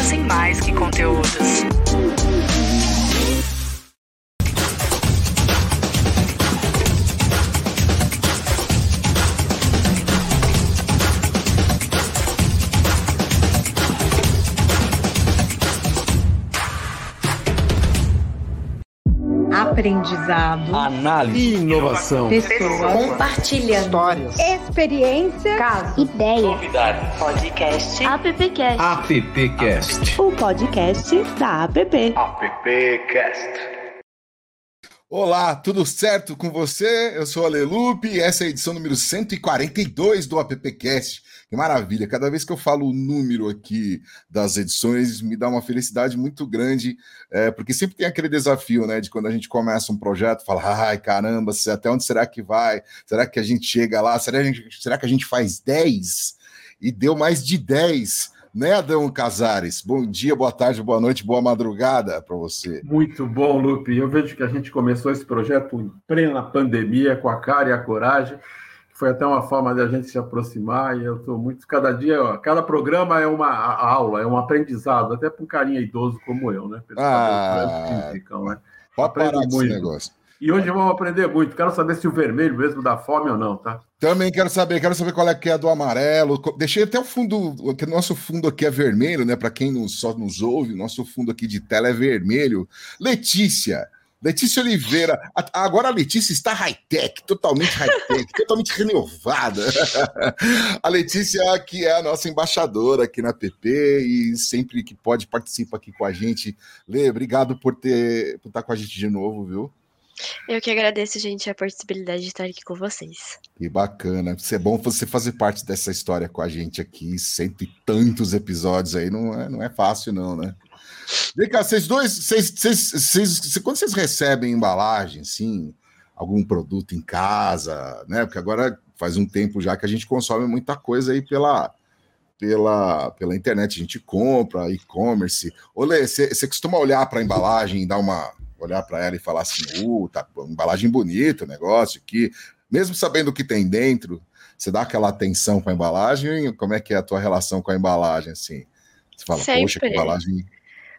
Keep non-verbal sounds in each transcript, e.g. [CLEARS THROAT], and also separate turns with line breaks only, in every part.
fazem mais que conteúdos.
Aprendizado,
análise, inovação,
pessoas, compartilhando. Histórias, experiência, caso,
ideia,
novidade, podcast,
appcast,
appcast,
o podcast da app,
appcast.
Olá, tudo certo com você? Eu sou a Lelupe e essa é a edição número 142 do AppCast. Que maravilha! Cada vez que eu falo o número aqui das edições, me dá uma felicidade muito grande, é, porque sempre tem aquele desafio, né, de quando a gente começa um projeto, fala, ai caramba, até onde será que vai? Será que a gente chega lá? Será, será que a gente faz 10? E deu mais de 10 né, Adão Casares? Bom dia, boa tarde, boa noite, boa madrugada para você.
Muito bom, Lupe. Eu vejo que a gente começou esse projeto em plena pandemia, com a cara e a coragem. Foi até uma forma de a gente se aproximar e eu estou muito. Cada dia, ó, cada programa é uma aula, é um aprendizado, até para um carinha idoso como eu, né?
Ah, ficam, né? Pode parar muito. esse negócio.
E hoje vamos aprender muito. Quero saber se o vermelho mesmo dá fome ou não, tá?
Também quero saber, quero saber qual é que é do amarelo. Deixei até o fundo, que nosso fundo aqui é vermelho, né? Para quem só nos ouve, nosso fundo aqui de tela é vermelho. Letícia, Letícia Oliveira. Agora a Letícia está high-tech, totalmente high-tech, [LAUGHS] totalmente renovada. [LAUGHS] A Letícia, que é a nossa embaixadora aqui na PP e sempre que pode participa aqui com a gente. Lê, obrigado por ter por estar com a gente de novo, viu?
Eu que agradeço, gente, a possibilidade de estar aqui com vocês.
Que bacana. É bom você fazer parte dessa história com a gente aqui. Cento e tantos episódios aí, não é, não é fácil, não, né? Vem cá, vocês dois, vocês, vocês, vocês, quando vocês recebem embalagem, assim, algum produto em casa, né? Porque agora faz um tempo já que a gente consome muita coisa aí pela, pela, pela internet, a gente compra, e-commerce. Olê, você costuma olhar para a embalagem e dar uma, olhar para ela e falar assim: uh, tá embalagem bonita, o negócio aqui, mesmo sabendo o que tem dentro, você dá aquela atenção para a embalagem? Como é que é a tua relação com a embalagem assim? Você fala,
Sempre.
poxa, que embalagem.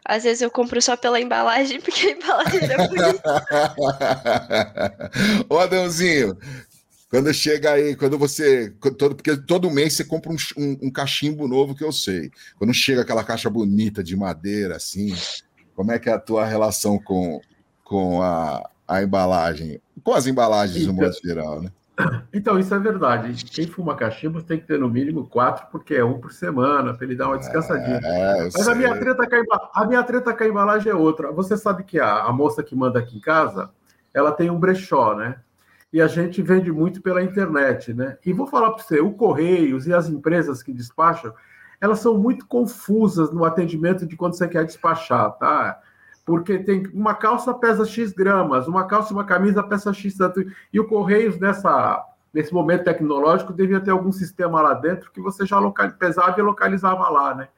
Às vezes eu compro só pela embalagem, [LAUGHS] porque a embalagem é bonita. [LAUGHS]
Ô, Adãozinho, quando chega aí, quando você. Todo, porque todo mês você compra um, um, um, cachimbo novo que eu sei. Quando chega aquela caixa bonita de madeira, assim, como é que é a tua relação com, com a, a embalagem, com as embalagens então, no modo geral, né?
Então, isso é verdade. Quem fuma cachimbo tem que ter no mínimo quatro, porque é um por semana, para ele dar uma descansadinha. É, Mas a minha, treta com a, a, minha treta com a embalagem é outra. Você sabe que a, a moça que manda aqui em casa, ela tem um brechó, né? E a gente vende muito pela internet, né? E vou falar para você, o Correios e as empresas que despacham, elas são muito confusas no atendimento de quando você quer despachar, tá? Porque tem uma calça pesa X gramas, uma calça e uma camisa pesa X tanto. E o Correios, nessa, nesse momento tecnológico, devia ter algum sistema lá dentro que você já local, pesava e localizava lá, né?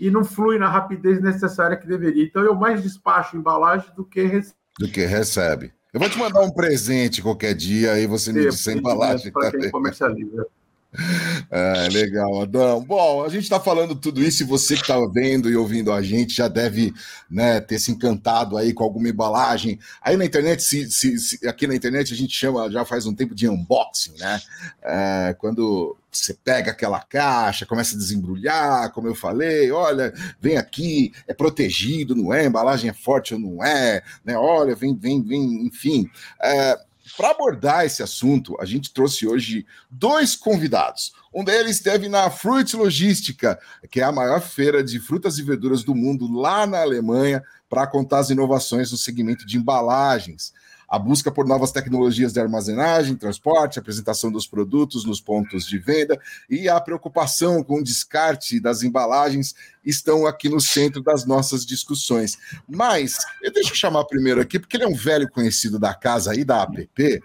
E não flui na rapidez necessária que deveria. Então eu mais despacho embalagem do que recebo.
Do que recebe. Eu vou te mandar um presente qualquer dia, aí você me diz a embalagem.
Para quem comercializa. [LAUGHS]
É, legal, Adão. Bom, a gente está falando tudo isso e você que está vendo e ouvindo a gente já deve né, ter se encantado aí com alguma embalagem. Aí na internet, se, se, se, aqui na internet a gente chama já faz um tempo de unboxing, né? É, quando você pega aquela caixa, começa a desembrulhar, como eu falei, olha, vem aqui, é protegido, não é? A embalagem é forte ou não é? Né? Olha, vem, vem, vem, enfim. É, para abordar esse assunto, a gente trouxe hoje dois convidados. Um deles esteve na Fruit Logística, que é a maior feira de frutas e verduras do mundo lá na Alemanha, para contar as inovações no segmento de embalagens a busca por novas tecnologias de armazenagem, transporte, apresentação dos produtos nos pontos de venda e a preocupação com o descarte das embalagens estão aqui no centro das nossas discussões. Mas, eu deixo eu chamar primeiro aqui, porque ele é um velho conhecido da casa aí da APP,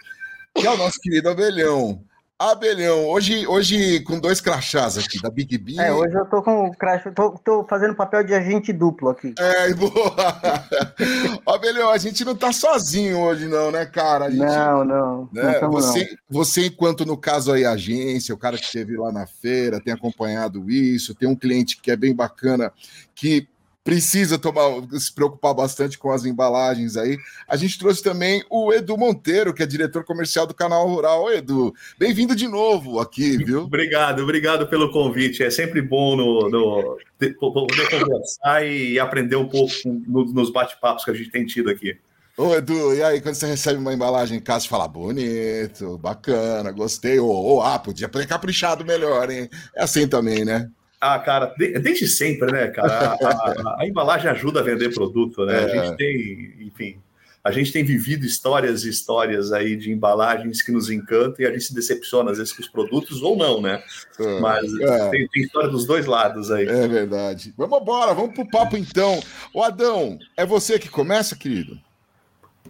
que é o nosso querido Abelhão. Abelhão, hoje, hoje com dois crachás aqui, da Big B.
É, hoje eu tô com o crachá, tô, tô fazendo papel de agente duplo aqui.
É, [LAUGHS] boa. Abelhão, a gente não tá sozinho hoje não, né, cara? Gente,
não, não.
Né?
não
você,
não.
você, enquanto no caso aí, agência, o cara que esteve lá na feira, tem acompanhado isso, tem um cliente que é bem bacana, que precisa tomar, se preocupar bastante com as embalagens aí. A gente trouxe também o Edu Monteiro, que é diretor comercial do canal Rural. Ô, Edu, bem-vindo de novo aqui, viu?
Obrigado, obrigado pelo convite. É sempre bom no, no, poder conversar e aprender um pouco nos bate-papos que a gente tem tido aqui.
Ô, Edu, e aí, quando você recebe uma embalagem em casa, você fala, bonito, bacana, gostei, ou, ou ah, podia ter caprichado melhor, hein? É assim também, né?
Ah, cara, desde sempre, né, cara? A, a, a, embalagem ajuda a vender produto, né? É. A gente tem, enfim, a gente tem vivido histórias e histórias aí de embalagens que nos encantam e a gente se decepciona às vezes com os produtos ou não, né? É. Mas é. tem, tem, história dos dois lados aí.
É verdade. Vamos embora, vamos pro papo então. O Adão, é você que começa, querido?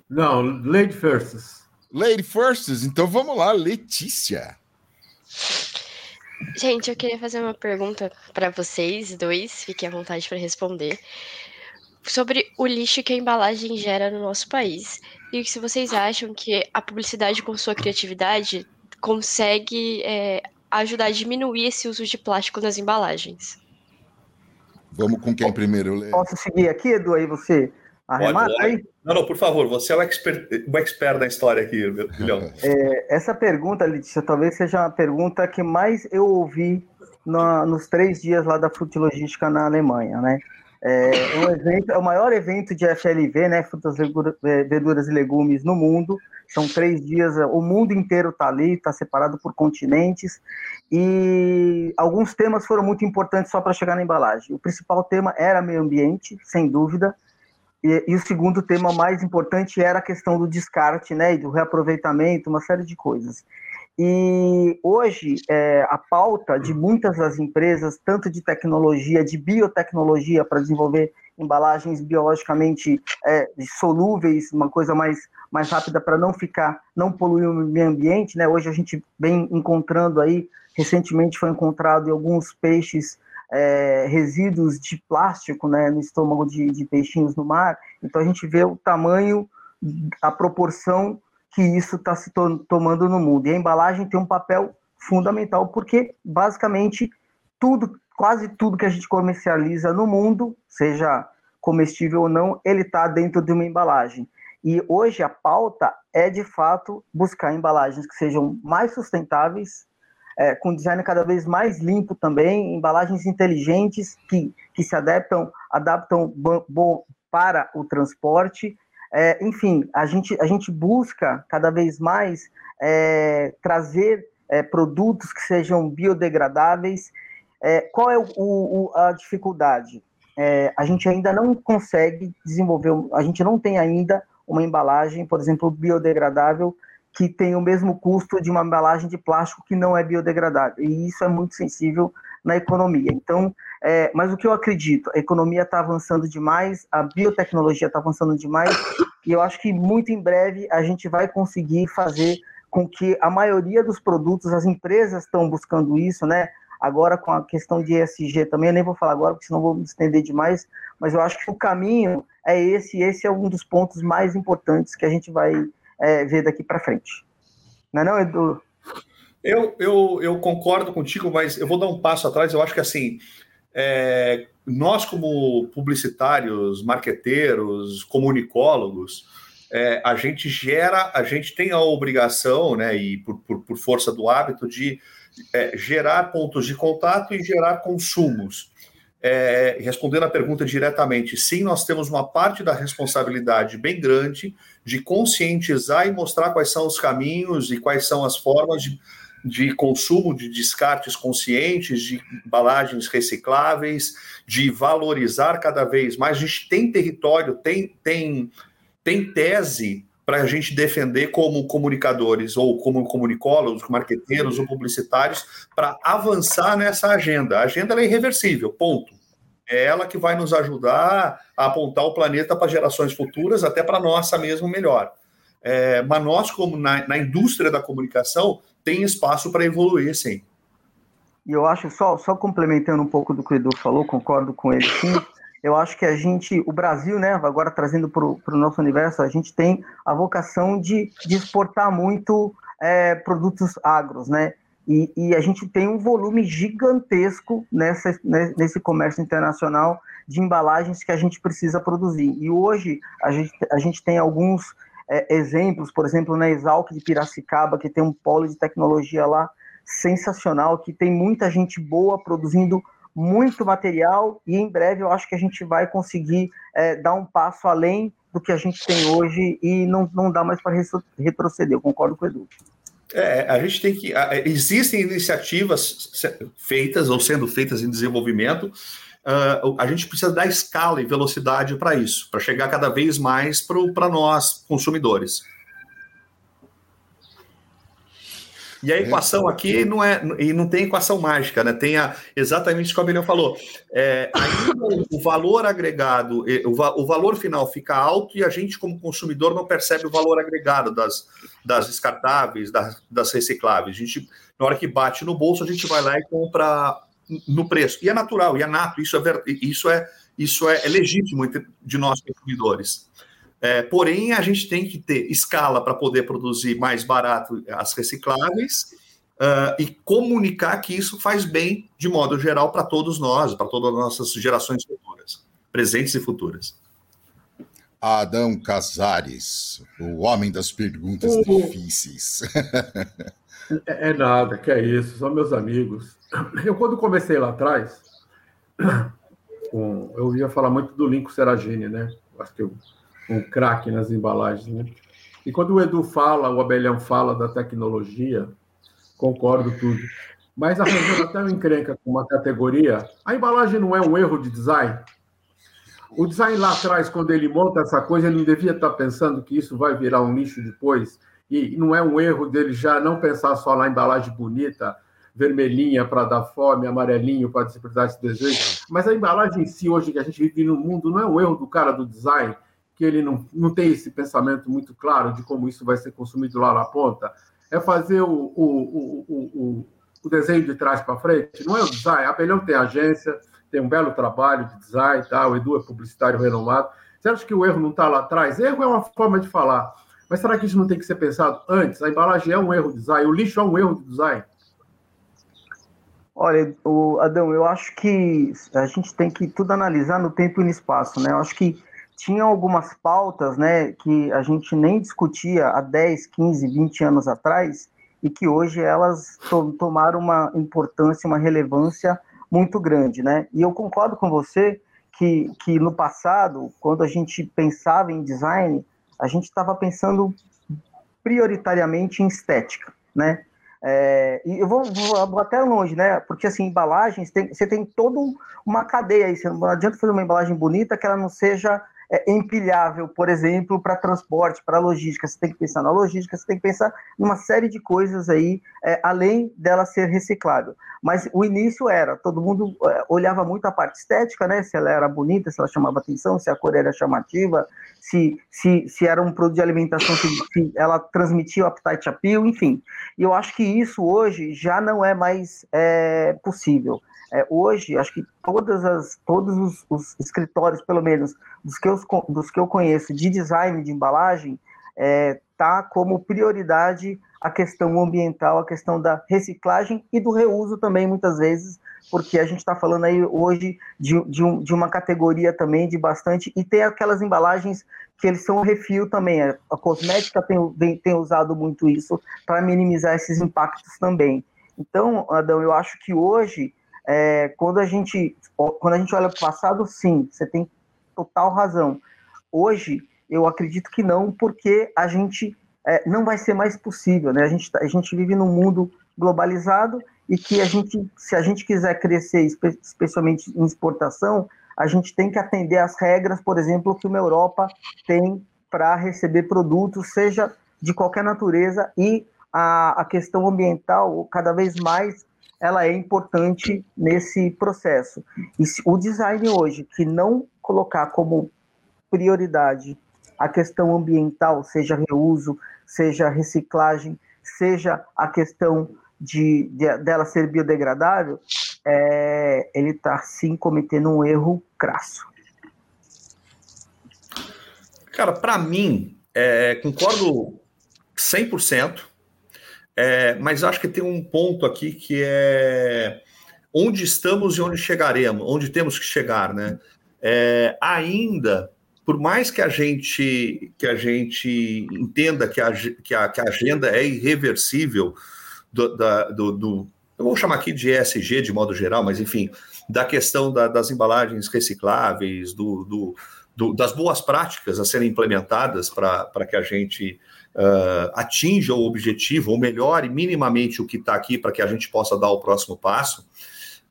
Não, Lady Firsts.
Lady Firsts, então vamos lá, Letícia.
Gente, eu queria fazer uma pergunta para vocês dois, fiquem à vontade para responder, sobre o lixo que a embalagem gera no nosso país. E se vocês acham que a publicidade com sua criatividade consegue é, ajudar a diminuir esse uso de plástico nas embalagens.
Vamos com quem primeiro,
Lê? Posso seguir aqui, Edu, aí você arremata aí?
Não, não, por favor, você é o expert, o expert da história aqui, Guilherme. [LAUGHS]
É, essa pergunta, Letícia, talvez seja a pergunta que mais eu ouvi no, nos três dias lá da Frutilogística na Alemanha, né? É, um evento, é o maior evento de FLV, né? Frutas, é, verduras e legumes no mundo. São três dias, o mundo inteiro está ali, está separado por continentes. E alguns temas foram muito importantes só para chegar na embalagem. O principal tema era meio ambiente, sem dúvida. E, e, o segundo tema mais importante era a questão do descarte, né, e do reaproveitamento, uma série de coisas. E hoje, é, a pauta de muitas das empresas, tanto de tecnologia, de biotecnologia, para desenvolver embalagens biologicamente é, solúveis, uma coisa mais, mais rápida para não ficar, não poluir o meio ambiente, né? Hoje a gente vem encontrando aí, recentemente foi encontrado em alguns peixes é, resíduos de plástico né, no estômago de, de peixinhos no mar. Então a gente vê o tamanho, a proporção que isso está se to tomando no mundo. E a embalagem tem um papel fundamental, porque basicamente tudo, quase tudo que a gente comercializa no mundo, seja comestível ou não, ele está dentro de uma embalagem. E hoje a pauta é de fato buscar embalagens que sejam mais sustentáveis, é, com design cada vez mais limpo também, embalagens inteligentes que, que se adaptam, adaptam para o transporte. É, enfim, a gente, a gente busca cada vez mais é, trazer é, produtos que sejam biodegradáveis. É, qual é o, o, a dificuldade? É, a gente ainda não consegue desenvolver, a gente não tem ainda uma embalagem, por exemplo, biodegradável que tem o mesmo custo de uma embalagem de plástico que não é biodegradável. E isso é muito sensível na economia. Então, é, mas o que eu acredito, a economia está avançando demais, a biotecnologia está avançando demais, e eu acho que muito em breve a gente vai conseguir fazer com que a maioria dos produtos, as empresas estão buscando isso, né? Agora com a questão de ESG também, eu nem vou falar agora, porque senão vou me estender demais, mas eu acho que o caminho é esse, esse é um dos pontos mais importantes que a gente vai é, ver daqui para frente. Não é não, Edu?
Eu, eu, eu concordo contigo, mas eu vou dar um passo atrás. Eu acho que assim, é, nós como publicitários, marqueteiros, comunicólogos, é, a gente gera, a gente tem a obrigação, né, e por, por, por força do hábito, de é, gerar pontos de contato e gerar consumos. É, respondendo a pergunta diretamente, sim, nós temos uma parte da responsabilidade bem grande de conscientizar e mostrar quais são os caminhos e quais são as formas de, de consumo de descartes conscientes, de embalagens recicláveis, de valorizar cada vez mais. A gente tem território, tem, tem, tem tese para a gente defender como comunicadores, ou como comunicólogos, marqueteiros ou publicitários, para avançar nessa agenda. A agenda é irreversível, ponto. É ela que vai nos ajudar a apontar o planeta para gerações futuras, até para nossa mesmo melhor. É, mas nós, como na, na indústria da comunicação, tem espaço para evoluir, sim.
E eu acho, só, só complementando um pouco do que o Edu falou, concordo com ele, sim eu acho que a gente, o Brasil, né, agora trazendo para o nosso universo, a gente tem a vocação de, de exportar muito é, produtos agros, né? E, e, a gente tem um volume gigantesco nessa, né, nesse comércio internacional de embalagens que a gente precisa produzir. E hoje a gente, a gente tem alguns é, exemplos, por exemplo, na Exalc de Piracicaba, que tem um polo de tecnologia lá sensacional, que tem muita gente boa produzindo muito material e em breve eu acho que a gente vai conseguir é, dar um passo além do que a gente tem hoje e não, não dá mais para retroceder. Eu concordo com o Edu.
É, a gente tem que. Existem iniciativas feitas ou sendo feitas em desenvolvimento. Uh, a gente precisa dar escala e velocidade para isso, para chegar cada vez mais para nós, consumidores. E a equação aqui não é e não tem equação mágica, né? Tem a, exatamente o que o Abelhão falou. É, o valor agregado, o, o, valor final fica alto e a gente, como consumidor, não percebe o valor agregado das, das descartáveis, das, das recicláveis. A gente, na hora que bate no bolso, a gente vai lá e compra no preço. E é natural, e é nato, isso é, isso é, isso é, é legítimo de nós consumidores. É, porém, a gente tem que ter escala para poder produzir mais barato as recicláveis uh, e comunicar que isso faz bem, de modo geral, para todos nós, para todas as nossas gerações futuras, presentes e futuras.
Adão Casares, o homem das perguntas o... difíceis.
é, é nada, que é isso, são meus amigos. Eu, quando comecei lá atrás, [COUGHS] eu ouvia falar muito do Lincoln Seragini, né? Acho que eu um craque nas embalagens. Né? E quando o Edu fala, o Abelhão fala da tecnologia, concordo tudo. Mas arranjando até uma encrenca com uma categoria, a embalagem não é um erro de design? O design lá atrás, quando ele monta essa coisa, ele não devia estar pensando que isso vai virar um lixo depois. E não é um erro dele já não pensar só na embalagem bonita, vermelhinha para dar fome, amarelinho para despertar esse desejo. Mas a embalagem em si, hoje que a gente vive no mundo, não é um erro do cara do design, que ele não, não tem esse pensamento muito claro de como isso vai ser consumido lá na ponta, é fazer o, o, o, o, desenho de trás para frente. Não é o design. A Abelhão tem agência, tem um belo trabalho de design, tá? o Edu é publicitário renomado. Você acha que o erro não está lá atrás? Erro é uma forma de falar. Mas será que isso não tem que ser pensado antes? A embalagem é um erro de design, o lixo é um erro de design.
Olha, o Adão, eu acho que a gente tem que tudo analisar no tempo e no espaço, né? Eu acho que tinha algumas pautas né, que a gente nem discutia há 10, 15, 20 anos atrás e que hoje elas to tomaram uma importância, uma relevância muito grande. Né? E eu concordo com você que, que no passado, quando a gente pensava em design, a gente estava pensando prioritariamente em estética, né? É, e eu vou, vou, vou, até longe, né? Porque assim, embalagens, tem, você tem toda uma cadeia aí. Você não adianta fazer uma embalagem bonita que ela não seja é, empilhável, por exemplo, para transporte, para logística. Você tem que pensar na logística, você tem que pensar numa série de coisas aí, é, além dela ser reciclável. Mas o início era, todo mundo é, olhava muito a parte estética, né? Se ela era bonita, se ela chamava atenção, se a cor era chamativa, se, se, se era um produto de alimentação, se, se ela transmitia o appetite appeal, enfim. E eu acho que isso hoje já não é mais é, possível. É, hoje, acho que todas as, todos os, os, escritórios, pelo menos dos que, eu, dos que eu conheço de design de embalagem, é, tá como prioridade a questão ambiental, a questão da reciclagem e do reuso também, muitas vezes, porque a gente está falando aí hoje de, de, um, de, uma categoria também de bastante, e tem aquelas embalagens que eles são refil também, a cosmética tem, tem usado muito isso para minimizar esses impactos também. Então, Adão, eu acho que hoje é, quando, a gente, quando a gente olha para o passado, sim, você tem total razão. Hoje, eu acredito que não, porque a gente é, não vai ser mais possível. Né? A, gente, a gente vive num mundo globalizado e que a gente, se a gente quiser crescer, especialmente em exportação, a gente tem que atender às regras, por exemplo, que uma Europa tem para receber produtos, seja de qualquer natureza, e a, a questão ambiental cada vez mais ela é importante nesse processo. E o design hoje, que não colocar como prioridade a questão ambiental, seja reuso, seja reciclagem, seja a questão de, de dela ser biodegradável, é, ele está sim cometendo um erro crasso.
Cara, para mim, é, concordo 100%. É, mas acho que tem um ponto aqui que é onde estamos e onde chegaremos, onde temos que chegar, né? É, ainda, por mais que a gente que a gente entenda que a, que a, que a agenda é irreversível do, da, do, do, eu vou chamar aqui de ESG de modo geral, mas enfim, da questão da, das embalagens recicláveis, do, do, do, das boas práticas a serem implementadas para que a gente uh, atinja o objetivo, ou melhore minimamente o que está aqui para que a gente possa dar o próximo passo.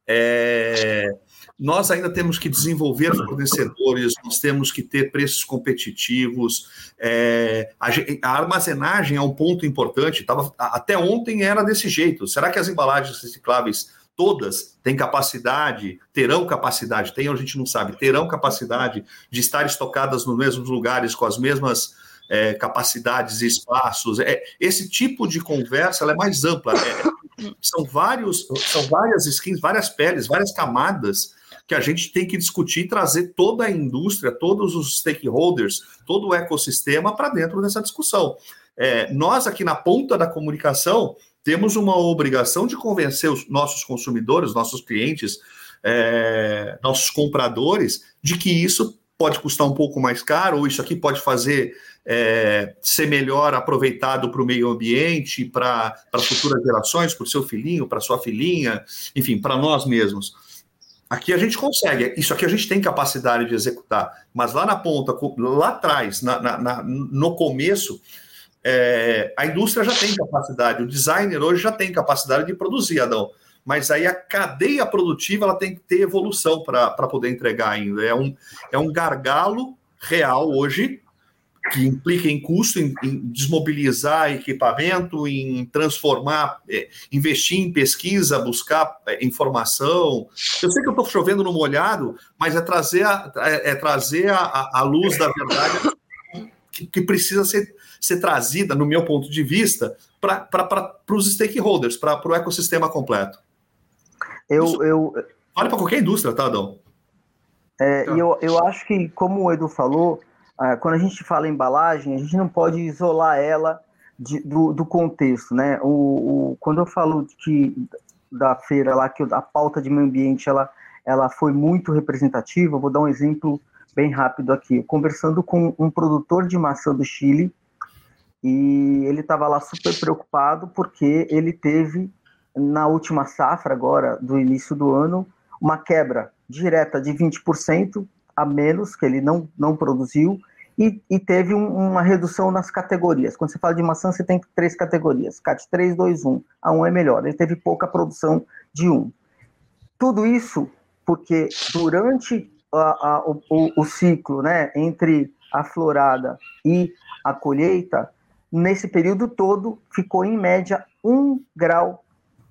É, nós ainda temos que desenvolver fornecedores, nós temos que ter preços competitivos. É, a, a, armazenagem é um ponto importante. Tava, até ontem era desse jeito. Será que as embalagens recicláveis todas têm capacidade, terão capacidade, tem, a gente não sabe, terão capacidade de estar estocadas nos mesmos lugares com as mesmas é, capacidades e espaços. É, esse tipo de conversa é mais ampla. É, são vários, são várias skins, várias peles, várias camadas que a gente tem que discutir e trazer toda a indústria, todos os stakeholders, todo o ecossistema para dentro dessa discussão. É, nós aqui na ponta da comunicação temos uma obrigação de convencer os nossos consumidores, nossos clientes, é, nossos compradores, de que isso pode custar um pouco mais caro, ou isso aqui pode fazer é, ser melhor aproveitado para o meio ambiente, para futuras gerações, para o seu filhinho, para sua filhinha, enfim, para nós mesmos. Aqui a gente consegue, isso aqui a gente tem capacidade de executar, mas lá na ponta, lá atrás, na, na, na, no começo, é, a indústria já tem capacidade, o designer hoje já tem capacidade de produzir, Adão. Mas aí a cadeia produtiva ela tem que ter evolução para poder entregar ainda. É um, é um gargalo real hoje, que implica em custo, em, em desmobilizar equipamento, em transformar, é, investir em pesquisa, buscar é, informação. Eu sei que eu estou chovendo no molhado, mas é trazer a, é, é trazer a, a luz da verdade que, que precisa ser ser trazida, no meu ponto de vista, para os stakeholders, para o ecossistema completo.
Eu, Isso eu...
Vale para qualquer indústria, tá, Adão?
É, tá. eu, eu acho que, como o Edu falou, ah, quando a gente fala em embalagem, a gente não pode isolar ela de, do, do contexto, né? O, o, quando eu falo que da feira lá, que a pauta de meio ambiente ela, ela foi muito representativa, vou dar um exemplo bem rápido aqui. Conversando com um produtor de maçã do Chile, e ele estava lá super preocupado porque ele teve na última safra agora do início do ano uma quebra direta de 20% a menos que ele não, não produziu e, e teve um, uma redução nas categorias. Quando você fala de maçã, você tem três categorias, CAT 3, 2, 1. A 1 é melhor, ele teve pouca produção de 1. Tudo isso porque durante a, a, o, o, ciclo né, entre a florada e a colheita, nesse período todo, ficou em média um grau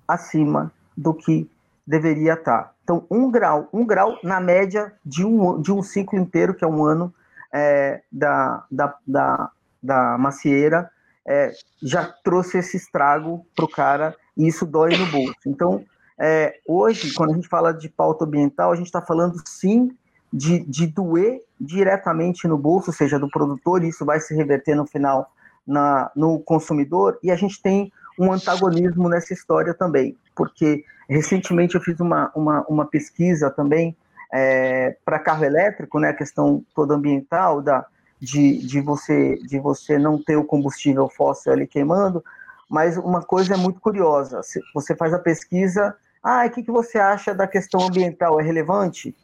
acima do que deveria estar. Então, um grau, um grau na média de um, de um ciclo inteiro, que é um ano é, da, da, da, da macieira, é, já trouxe esse estrago para o cara e isso dói no bolso. Então, é, hoje, quando a gente fala de pauta ambiental, a gente está falando sim de, de doer diretamente no bolso, ou seja, do produtor, e isso vai se reverter no final na, no consumidor, e a gente tem um antagonismo nessa história também, porque recentemente eu fiz uma, uma, uma pesquisa também é, para carro elétrico, né, a questão toda ambiental da, de, de, você, de você não ter o combustível fóssil ali queimando, mas uma coisa é muito curiosa, você faz a pesquisa, ah, o que, que você acha da questão ambiental, é relevante?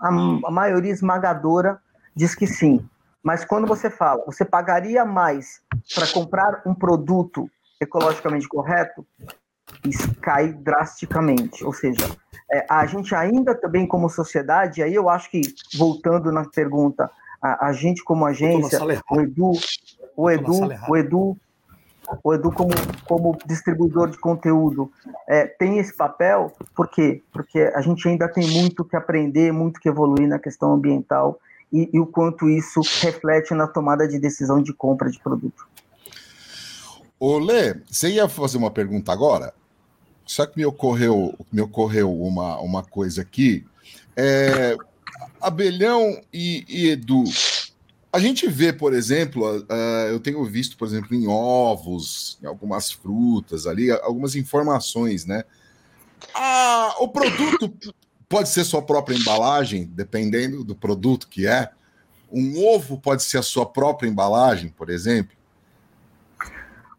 A, a maioria esmagadora diz que sim, mas quando você fala, você pagaria mais para comprar um produto ecologicamente correto, cai drasticamente. Ou seja, é, a gente ainda também como sociedade, aí eu acho que, voltando na pergunta, a, a gente como agência, o Edu, o Edu, o Edu, o Edu como, como distribuidor de conteúdo é, tem esse papel, por quê? Porque a gente ainda tem muito que aprender, muito que evoluir na questão ambiental e, e o quanto isso reflete na tomada de decisão de compra de produto.
Ô Lê, você ia fazer uma pergunta agora? Só que me ocorreu, me ocorreu uma, uma coisa aqui. É, Abelhão e, e Edu, A gente vê, por exemplo, uh, eu tenho visto, por exemplo, em ovos, em algumas frutas ali, algumas informações, né? Ah, o produto pode ser sua própria embalagem, dependendo do produto que é. Um ovo pode ser a sua própria embalagem, por exemplo.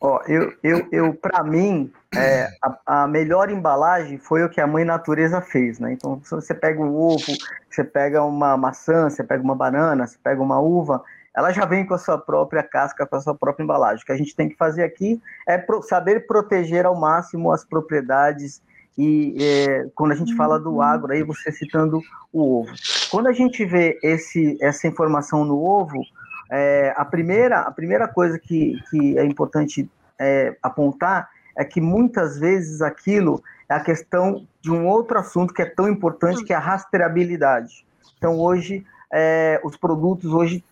Ó, eu, eu, eu para mim, é, a, a, melhor embalagem foi o que a mãe natureza fez, né? Então, se você pega um ovo, você pega uma maçã, você pega uma banana, você pega uma uva, ela já vem com a sua própria casca, com a sua própria embalagem. O que a gente tem que fazer aqui é pro, saber proteger ao máximo as propriedades e é, quando a gente fala do agro, aí você citando o ovo. Quando a gente vê esse, essa informação no ovo, é, a, primeira, a primeira coisa que, que é importante é, apontar é que muitas vezes aquilo é a questão de um outro assunto que é tão importante, que é a rastreabilidade. Então, hoje, é, os produtos, hoje,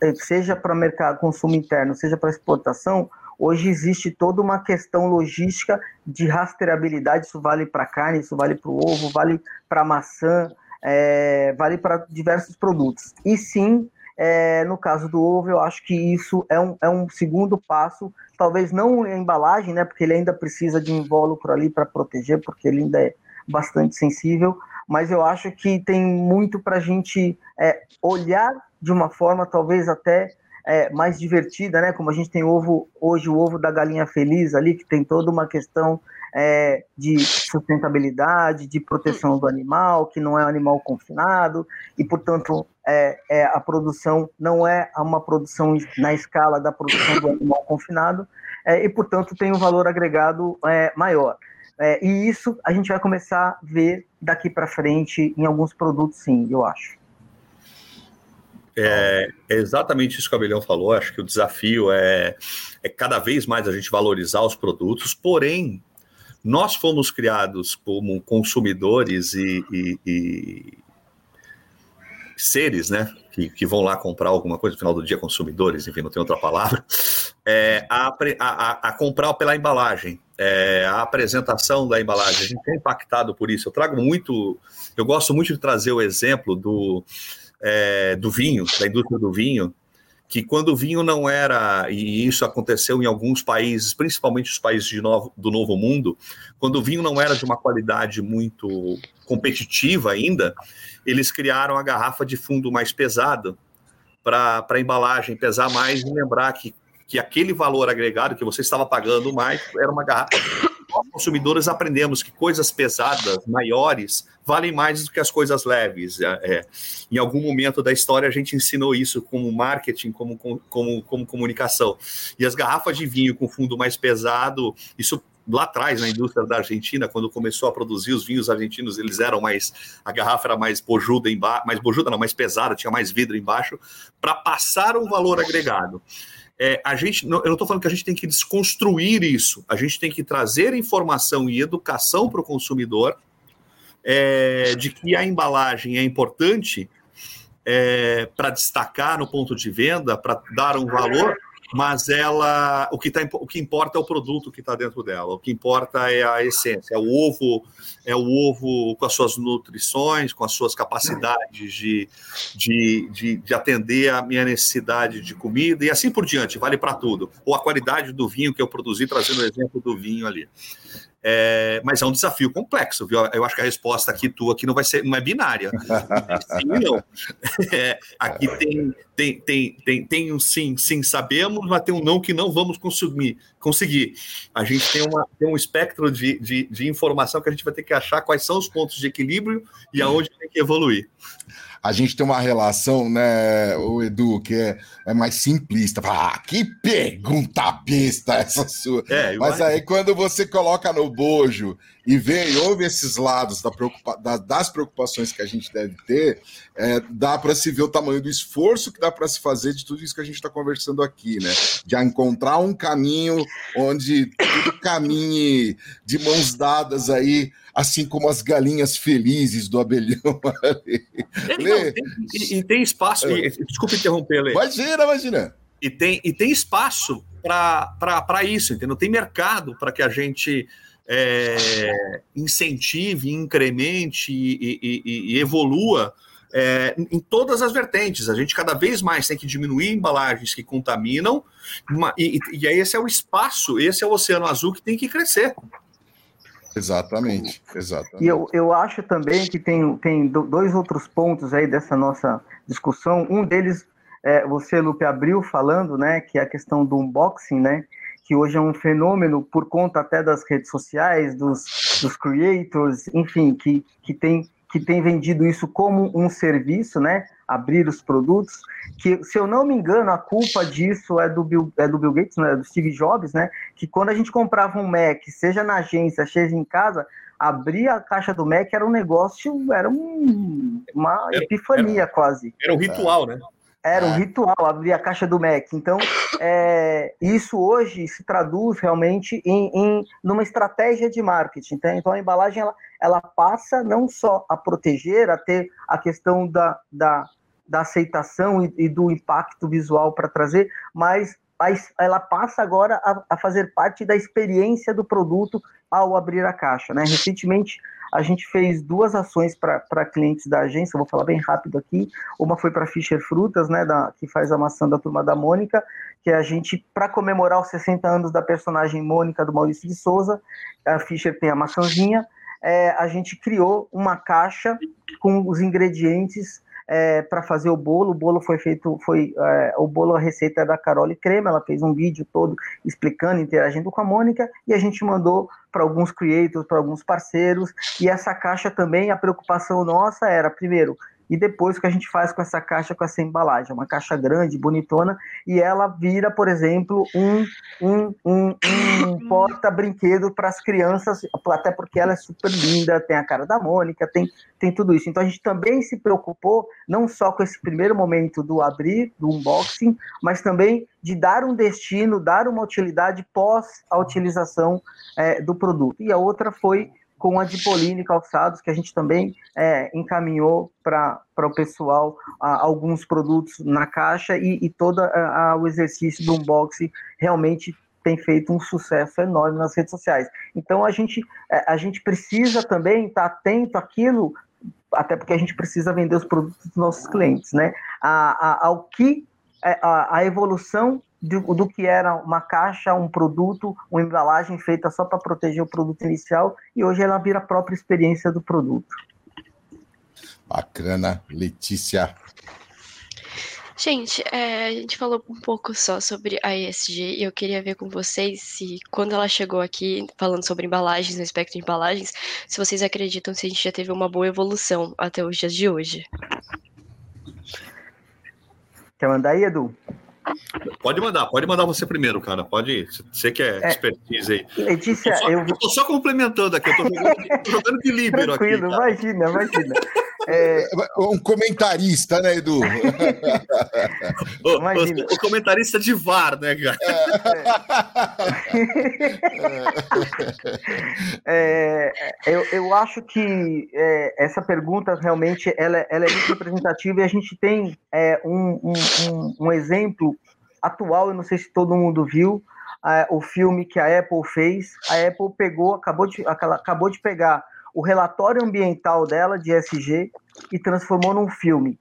é, seja para mercado consumo interno, seja para exportação, hoje existe toda uma questão logística de rastreabilidade. Isso vale para carne, isso vale para o ovo, vale para maçã, é, vale para diversos produtos. E sim, é, no caso do ovo, eu acho que isso é um, é um segundo passo, talvez não a embalagem, né, porque ele ainda precisa de invólucro ali para proteger, porque ele ainda é bastante sensível, mas eu acho que tem muito para a gente é, olhar de uma forma talvez até é, mais divertida, né? Como a gente tem ovo hoje, o ovo da galinha feliz ali, que tem toda uma questão é, de sustentabilidade, de proteção do animal, que não é um animal confinado, e, portanto, é, é, a produção não é uma produção na escala da produção do animal confinado, é, e, portanto, tem um valor agregado é, maior. É, e isso a gente vai começar a ver daqui para frente em alguns produtos, sim, eu acho.
É, é, exatamente isso que o Abelhão falou. Acho que o desafio é, é cada vez mais a gente valorizar os produtos, porém, nós fomos criados como consumidores e, e, e seres, né, que, que, vão lá comprar alguma coisa no final do dia, consumidores, enfim, não tem outra palavra, é, a, a, a, comprar pela embalagem, é, a apresentação da embalagem. A gente é impactado por isso. Eu trago muito, eu gosto muito de trazer o exemplo do, é, do vinho, da indústria do vinho, que quando o vinho não era, e isso aconteceu em alguns países, principalmente os países novo, do Novo Mundo, quando o vinho não era de uma qualidade muito competitiva ainda, eles criaram a garrafa de fundo mais pesada para a embalagem pesar mais e lembrar que, que aquele valor agregado que você estava pagando mais era uma garrafa. Nós, consumidores, aprendemos que coisas pesadas, maiores, valem mais do que as coisas leves. É, é, em algum momento da história a gente ensinou isso como marketing, como, como, como comunicação. E as garrafas de vinho com fundo mais pesado, isso lá atrás na indústria da Argentina, quando começou a produzir os vinhos argentinos, eles eram mais a garrafa era mais bojuda embaixo, mais bojuda não, mais pesada, tinha mais vidro embaixo, para passar um valor agregado. É, a gente, eu não estou falando que a gente tem que desconstruir isso, a gente tem que trazer informação e educação para o consumidor é, de que a embalagem é importante é, para destacar no ponto de venda, para dar um valor, mas ela o que, tá, o que importa é o produto que está dentro dela, o que importa é a essência, é o ovo, é o ovo com as suas nutrições, com as suas capacidades de, de, de, de atender a minha necessidade de comida e assim por diante, vale para tudo. Ou a qualidade do vinho que eu produzi, trazendo o exemplo do vinho ali. É, mas é um desafio complexo, viu? Eu acho que a resposta aqui tua aqui não vai ser, não é binária. [LAUGHS] sim, não. É, aqui tem, tem, tem, tem, tem um sim, sim, sabemos, mas tem um não que não vamos consumir, conseguir. A gente tem, uma, tem um espectro de, de, de informação que a gente vai ter que achar quais são os pontos de equilíbrio e aonde tem que evoluir
a gente tem uma relação, né, o Edu, que é, é mais simplista. Ah, que pergunta besta essa sua. É, Mas aí quando você coloca no bojo e vê e ouve esses lados da preocupa da, das preocupações que a gente deve ter, é, dá para se ver o tamanho do esforço que dá para se fazer de tudo isso que a gente está conversando aqui, né? De encontrar um caminho onde tudo caminhe de mãos dadas aí assim como as galinhas felizes do abelhão. [LAUGHS]
Lê. Tem, e, e, tem espaço, e, desculpa interromper, Lê.
Imagina, imagina.
E tem, e tem espaço para isso, entendeu? Tem mercado para que a gente é, incentive, incremente e, e, e evolua é, em todas as vertentes. A gente cada vez mais tem que diminuir embalagens que contaminam, e, e aí esse é o espaço, esse é o oceano azul que tem que crescer.
Exatamente, exatamente.
E eu, eu acho também que tem, tem dois outros pontos aí dessa nossa discussão. Um deles, é, você, Lupe, abriu falando, né, que é a questão do unboxing, né, que hoje é um fenômeno por conta até das redes sociais, dos, dos creators, enfim, que, que tem que tem vendido isso como um serviço, né? Abrir os produtos. Que, se eu não me engano, a culpa disso é do Bill, é do Bill Gates, né? do Steve Jobs, né? Que quando a gente comprava um Mac, seja na agência, seja em casa, abrir a caixa do Mac era um negócio, era um, uma epifania era, quase.
Era um ritual, né?
Era um ritual abrir a caixa do Mac. Então, é, isso hoje se traduz realmente em, em numa estratégia de marketing. Tá? Então, a embalagem ela, ela passa não só a proteger, a ter a questão da, da, da aceitação e, e do impacto visual para trazer, mas ela passa agora a, a, fazer parte da experiência do produto ao abrir a caixa. Né? Recentemente, a gente fez duas ações para clientes da agência, vou falar bem rápido aqui. Uma foi para Fischer Frutas, né, da, que faz a maçã da turma da Mônica, que a gente, para comemorar os 60 anos da personagem Mônica do Maurício de Souza, a Fischer tem a maçãzinha, é, a gente criou uma caixa com os ingredientes é, para fazer o bolo. O bolo foi feito, foi é, o bolo a receita é da Carole Crema. Ela fez um vídeo todo explicando, interagindo com a Mônica e a gente mandou para alguns creators, para alguns parceiros. E essa caixa também, a preocupação nossa era primeiro e depois o que a gente faz com essa caixa, com essa embalagem, uma caixa grande, bonitona, e ela vira, por exemplo, um, um, um, um porta-brinquedo para as crianças, até porque ela é super linda, tem a cara da Mônica, tem, tem tudo isso. Então a gente também se preocupou, não só com esse primeiro momento do abrir, do unboxing, mas também de dar um destino, dar uma utilidade pós a utilização é, do produto. E a outra foi com a Dipoline Calçados, que a gente também é, encaminhou para o pessoal a, alguns produtos na caixa e, e todo o exercício do unboxing realmente tem feito um sucesso enorme nas redes sociais. Então a gente, é, a gente precisa também estar tá atento àquilo, até porque a gente precisa vender os produtos dos nossos clientes, né? A, a, ao que a, a evolução do, do, que era uma caixa, um produto, uma embalagem feita só para proteger o produto inicial, e hoje ela vira a própria experiência do produto.
Bacana, Letícia.
Gente, é, a gente falou um pouco só sobre a ESG e eu queria ver com vocês se, quando ela chegou aqui falando sobre embalagens, no espectro de embalagens, se vocês acreditam se a gente já teve uma boa evolução até os dias de hoje.
Quer mandar aí, Edu?
Pode mandar, pode mandar você primeiro, cara. Pode. Você que é, expertise aí.
Letícia,
eu, tô só,
eu...
só complementando aqui, eu tô jogando, jogando de [LAUGHS] líbero aqui.
Tranquilo, imagina, imagina.
É... Um comentarista, né, Edu?
o, o, o, comentarista de VAR, né, cara?
É... [LAUGHS] é, eu, eu acho que é, essa pergunta realmente ela, ela é muito representativa e a gente tem é, um, um, um exemplo atual, eu não sei se todo mundo viu, o filme que a Apple fez. A Apple pegou, acabou de, acabou de pegar o relatório ambiental dela, de SG, e transformou num filme.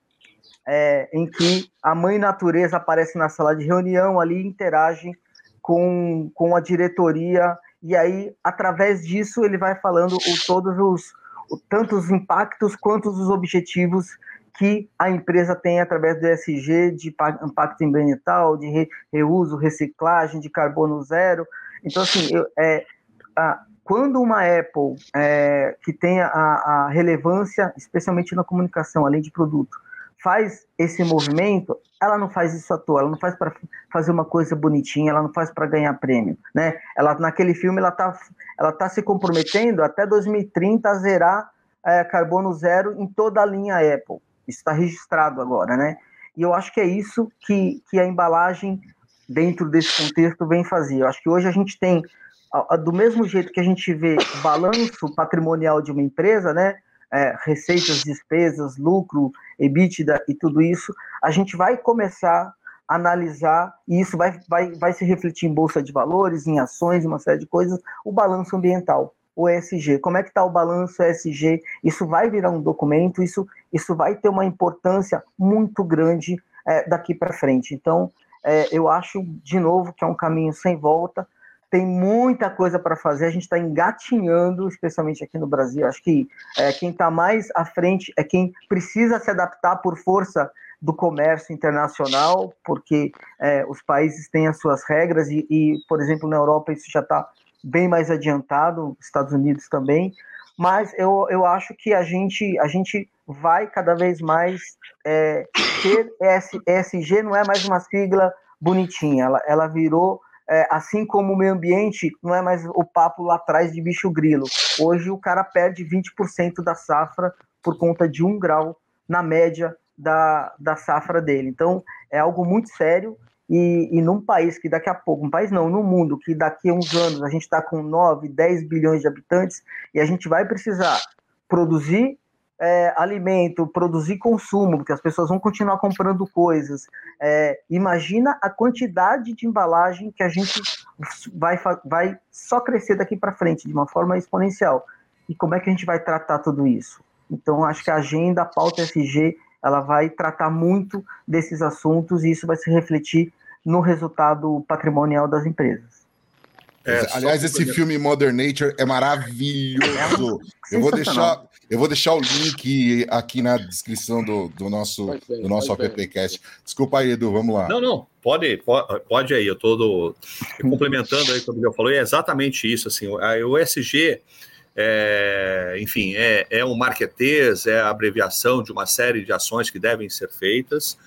É, em que a mãe natureza aparece na sala de reunião ali interage com, com a diretoria e aí através disso ele vai falando o, todos os o, impactos quanto os objetivos que a empresa tem através do ESG de impacto ambiental, de re, reuso, reciclagem, de carbono zero. Então assim, eu, é, a, quando uma Apple é, que tem a, a, relevância, especialmente na comunicação, além de produto, faz esse movimento, ela não faz isso à toa, ela não faz para fazer uma coisa bonitinha, ela não faz para ganhar prêmio, né? Ela naquele filme ela está ela tá se comprometendo até 2030 a zerar é, carbono zero em toda a linha Apple. Isso está registrado agora, né? E eu acho que é isso que, que a embalagem dentro desse contexto vem fazer. Eu acho que hoje a gente tem do mesmo jeito que a gente vê balanço patrimonial de uma empresa, né? É, receitas, despesas, lucro, EBITDA e tudo isso, a gente vai começar a analisar, e isso vai, vai, vai se refletir em bolsa de valores, em ações, uma série de coisas, o balanço ambiental. o ESG, como é que está o balanço ESG, isso vai virar um documento, isso, isso vai ter uma importância muito grande é, daqui para frente. Então, é, eu acho, de novo, que é um caminho sem volta, tem muita coisa para fazer, a gente está engatinhando, especialmente aqui no Brasil, acho que é, quem está mais à frente é quem precisa se adaptar por força do comércio internacional, porque é, os países têm as suas regras e, e, por exemplo, na Europa isso já está bem mais adiantado, Estados Unidos também, mas eu, eu acho que a gente, a gente vai cada vez mais é, ter ES, ESG, não é mais uma sigla bonitinha, ela, ela virou, é, assim como o meio ambiente, não é mais o papo lá atrás de bicho grilo. Hoje o cara perde 20% da safra por conta de um grau na média da, da safra dele. Então é algo muito sério e, e num país que daqui a pouco, um país não, no mundo, que daqui a uns anos a gente está com 9, 10 bilhões de habitantes e a gente vai precisar produzir é, alimento, produzir consumo, porque as pessoas vão continuar comprando coisas. É, imagina a quantidade de embalagem que a gente vai, vai só crescer daqui para frente de uma forma exponencial. E como é que a gente vai tratar tudo isso? Então, acho que a agenda, a pauta SG, ela vai tratar muito desses assuntos e isso vai se refletir no resultado patrimonial das empresas.
É, Aliás, esse filme Modern Nature é maravilhoso. Eu vou deixar, eu vou deixar o link aqui na descrição do, do nosso, do nosso AppCast. Desculpa aí, Edu, vamos lá.
Não, não, pode, pode, pode aí. Eu estou complementando aí o que o Miguel falou. É exatamente isso. Assim, o ESG é, enfim, é, é um marketês, é a abreviação de uma série de ações que devem ser feitas.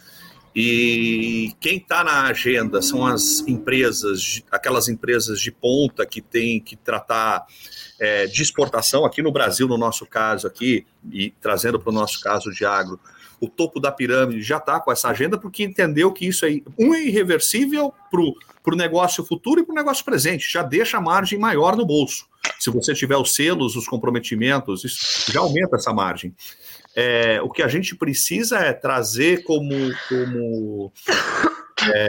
E quem está na agenda são as empresas, aquelas empresas de ponta que têm que tratar é, de exportação, aqui no Brasil, no nosso caso aqui, e trazendo para o nosso caso de agro, o topo da pirâmide já está com essa agenda porque entendeu que isso é um é irreversível para o negócio futuro e para o negócio presente, já deixa a margem maior no bolso. Se você tiver os selos, os comprometimentos, isso já aumenta essa margem. É, o que a gente precisa é trazer como, como é,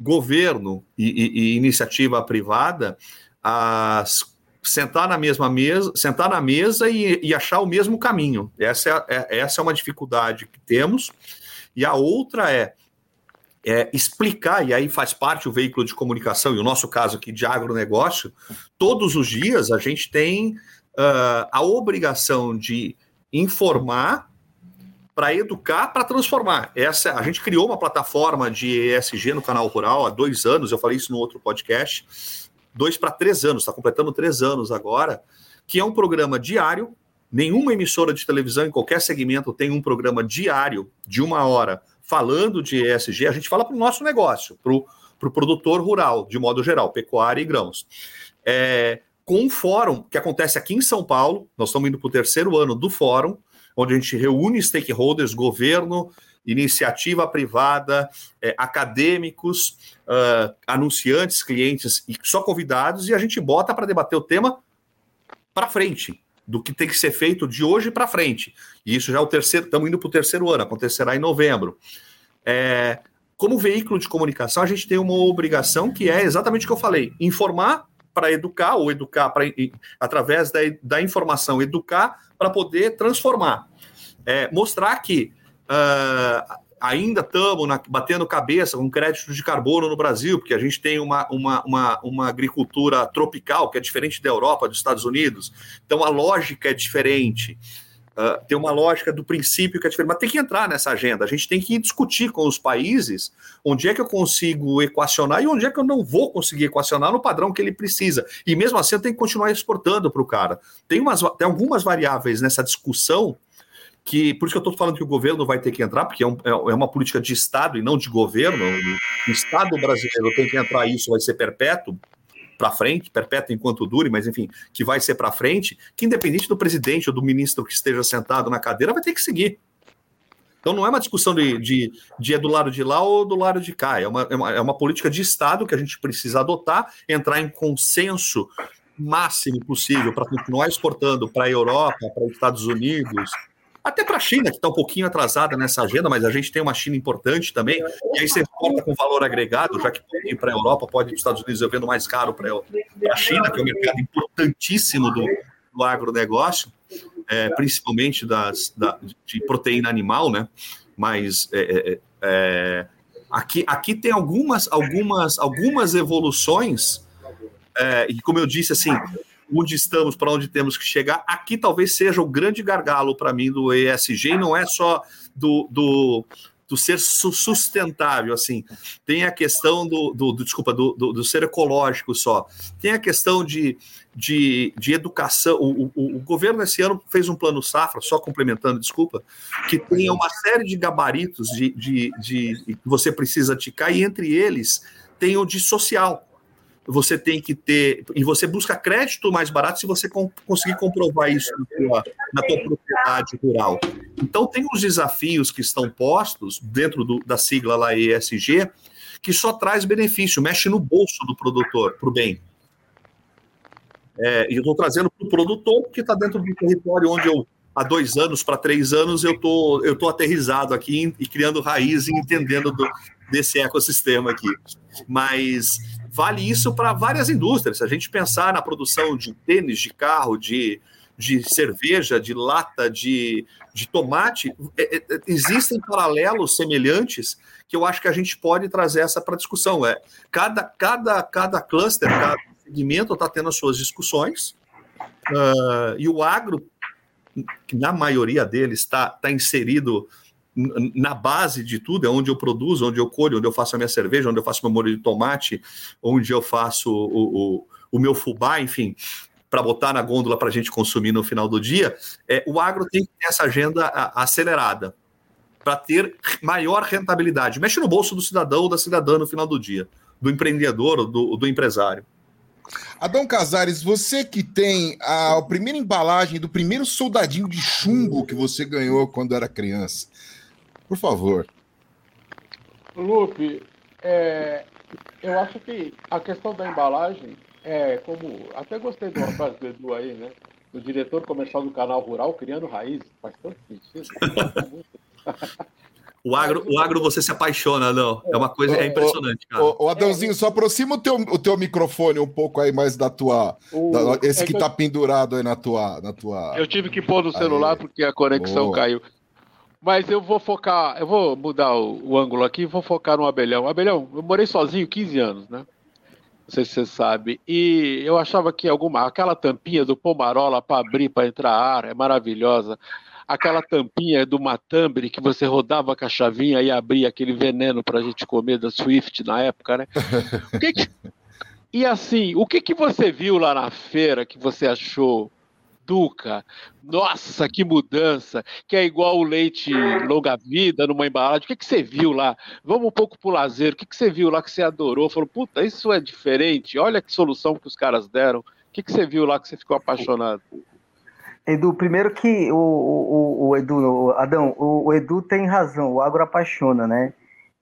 governo e, e, e, iniciativa privada as sentar na mesma mesa, sentar na mesa e, e achar o mesmo caminho. Essa é, é, essa é uma dificuldade que temos. E a outra é é, explicar, e aí faz parte o veículo de comunicação, e o nosso caso aqui de agronegócio, todos os dias a gente tem uh, a obrigação de informar para educar, para transformar. Essa a gente criou uma plataforma de ESG no canal Rural há dois anos. Eu falei isso no outro podcast. Dois para três anos, está completando três anos agora, que é um programa diário. Nenhuma emissora de televisão em qualquer segmento tem um programa diário de uma hora falando de ESG, a gente fala para o nosso negócio, para o pro produtor rural, de modo geral, pecuária e grãos. É, com um fórum que acontece aqui em São Paulo, nós estamos indo para o terceiro ano do fórum, onde a gente reúne stakeholders, governo, iniciativa privada, é, acadêmicos, uh, anunciantes, clientes e só convidados, e a gente bota para debater o tema para frente do que tem que ser feito de hoje para frente. E isso já é o terceiro, estamos indo para o terceiro ano, acontecerá em novembro. É, como veículo de comunicação, a gente tem uma obrigação que é exatamente o que eu falei: informar para educar, ou educar pra, através da, da informação, educar para poder transformar. É, mostrar que uh, ainda estamos batendo cabeça com crédito de carbono no Brasil, porque a gente tem uma, uma, uma, uma, agricultura tropical que é diferente da Europa, dos Estados Unidos. Então a lógica é diferente. Uh, tem uma lógica do princípio que é diferente, mas tem que entrar nessa agenda. A gente tem que discutir com os países onde é que eu consigo equacionar e onde é que eu não vou conseguir equacionar no padrão que ele precisa. E mesmo assim eu tenho que continuar exportando para o cara. Tem, umas, tem algumas variáveis nessa discussão que por isso que eu estou falando que o governo vai ter que entrar, porque é, um, é, é, uma política de Estado e não de governo. O Estado brasileiro tem que entrar, isso vai ser perpétuo para frente, perpétuo enquanto dure, mas enfim, que vai ser para frente, que independente do presidente ou do ministro que esteja sentado na cadeira, vai ter que seguir. Então não é uma discussão de, de, de é do lado de lá ou do lado de cá, é uma, é uma, é uma política de Estado que a gente precisa adotar, entrar em consenso máximo possível para continuar exportando para a Europa, para os Estados Unidos, até para a China, que está um pouquinho atrasada nessa agenda, mas a gente tem uma China importante também, e aí você exporta com valor agregado, já que pode ir para a Europa, pode ir para os Estados Unidos, eu vendo mais caro para a China, que é um mercado importantíssimo do, do agronegócio, é, principalmente das, da, de proteína animal, né? Mas é, é, é, aqui, aqui tem algumas, algumas, algumas evoluções, é, e como eu disse, assim, onde estamos, para onde temos que chegar, aqui talvez seja o grande gargalo para mim do ESG, e não é só do, do, do ser sustentável, assim. Tem a questão do, do, do desculpa, do, do, do, ser ecológico só. Tem a questão de, de, de educação. O, o, o, governo esse ano fez um plano safra, só complementando, desculpa, que tem uma série de gabaritos de, de, de que você precisa ticar, e entre eles tem o de social você tem que ter. E você busca crédito mais barato se você conseguir comprovar isso na tua, na tua, propriedade rural. Então, tem os desafios que estão postos dentro do, da sigla lá ESG, que só traz benefício, mexe no bolso do produtor, para o bem. É, e eu estou trazendo para o produtor, porque está dentro do território onde eu, há dois anos para três anos, eu tô, estou tô aterrizado aqui e criando raiz e entendendo do, desse ecossistema aqui. Mas vale isso para várias indústrias. Se a gente pensar na produção de tênis, de carro, de, de cerveja, de lata, de, de tomate, é, é, existem paralelos semelhantes que eu acho que a gente pode trazer essa para discussão. É, cada, cada, cada cluster, cada segmento está tendo as suas discussões, uh, e o agro, na maioria deles, está tá inserido na base de tudo, é onde eu produzo, onde eu colho, onde eu faço a minha cerveja, onde eu faço meu molho de tomate, onde eu faço o, o, o meu fubá, enfim, para botar na gôndola para a gente consumir no final do dia, é, o agro tem que ter essa agenda acelerada para ter maior rentabilidade. Mexe no bolso do cidadão ou da cidadã no final do dia, do empreendedor ou do, do empresário.
Adão Casares, você que tem a, a primeira embalagem do primeiro soldadinho de chumbo que você ganhou quando era criança, por favor.
Lupe, é, eu acho que a questão da embalagem é como. Até gostei de uma frase do Edu aí, né? Do diretor comercial do canal Rural criando raízes. Faz tanto sentido. [LAUGHS]
O agro, o agro você se apaixona, não. É uma coisa, é impressionante, cara.
O, o Adãozinho, só aproxima o teu, o teu microfone um pouco aí mais da tua. O, da, esse é que, que tá pendurado aí na tua, na tua.
Eu tive que pôr no celular aí. porque a conexão caiu. Mas eu vou focar, eu vou mudar o, o ângulo aqui e vou focar no Abelhão. Abelhão, eu morei sozinho 15 anos, né? Não sei se você sabe. E eu achava que alguma aquela tampinha do Pomarola para abrir, para entrar ar, é maravilhosa. Aquela tampinha do Matambre que você rodava com a chavinha e abria aquele veneno para a gente comer da Swift na época, né? [LAUGHS] O que que... E assim, o que, que você viu lá na feira que você achou Duca. Nossa, que mudança! Que é igual o leite longa-vida numa embalagem. O que, que você viu lá? Vamos um pouco pro lazer. O que, que você viu lá que você adorou? Falou, puta, isso é diferente. Olha que solução que os caras deram. O que, que você viu lá que você ficou apaixonado?
Edu, primeiro que o, o, o Edu, o Adão, o, o Edu tem razão, o agro apaixona, né?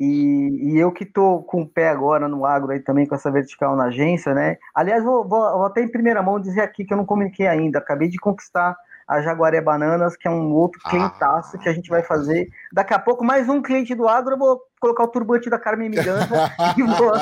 E, e, eu que tô com o pé agora no agro aí também com essa vertical na agência, né? Aliás, vou, vou, vou, até em primeira mão dizer aqui que eu não comuniquei ainda. Acabei de conquistar a Jaguaré Bananas, que é um outro ah. clientaço que a gente vai fazer. Daqui a pouco, mais um cliente do agro, eu vou colocar o turbante da Carmen Miranda [LAUGHS] e
vou.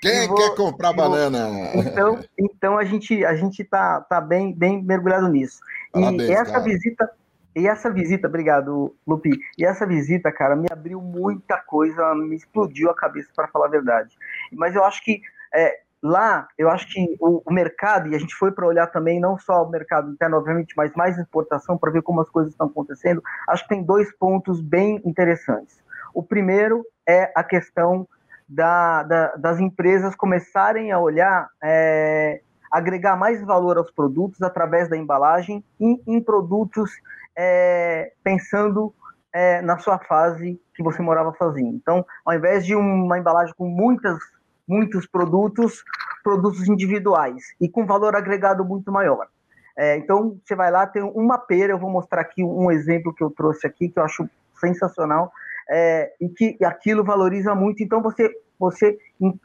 Quem e vou, quer comprar banana?
Então, então a gente, a gente tá, tá bem, bem mergulhado nisso. Parabéns, e essa cara. visita e essa visita, obrigado, Lupi. E essa visita, cara, me abriu muita coisa, me explodiu a cabeça, para falar a verdade. Mas eu acho que é, lá, eu acho que o, o, mercado, e a gente foi para olhar também, não só o mercado interno, obviamente, mas mais exportação, para ver como as coisas estão acontecendo, acho que tem dois pontos bem interessantes. O primeiro é a questão da, da, das empresas começarem a olhar. É, agregar mais valor aos produtos através da embalagem em, em produtos é, pensando é, na sua fase que você morava sozinho. Então, ao invés de uma embalagem com muitas, muitos produtos, produtos individuais e com valor agregado muito maior. É, então, você vai lá, tem uma pera, eu vou mostrar aqui um exemplo que eu trouxe aqui, que eu acho sensacional, é, e que aquilo valoriza muito. Então, você, você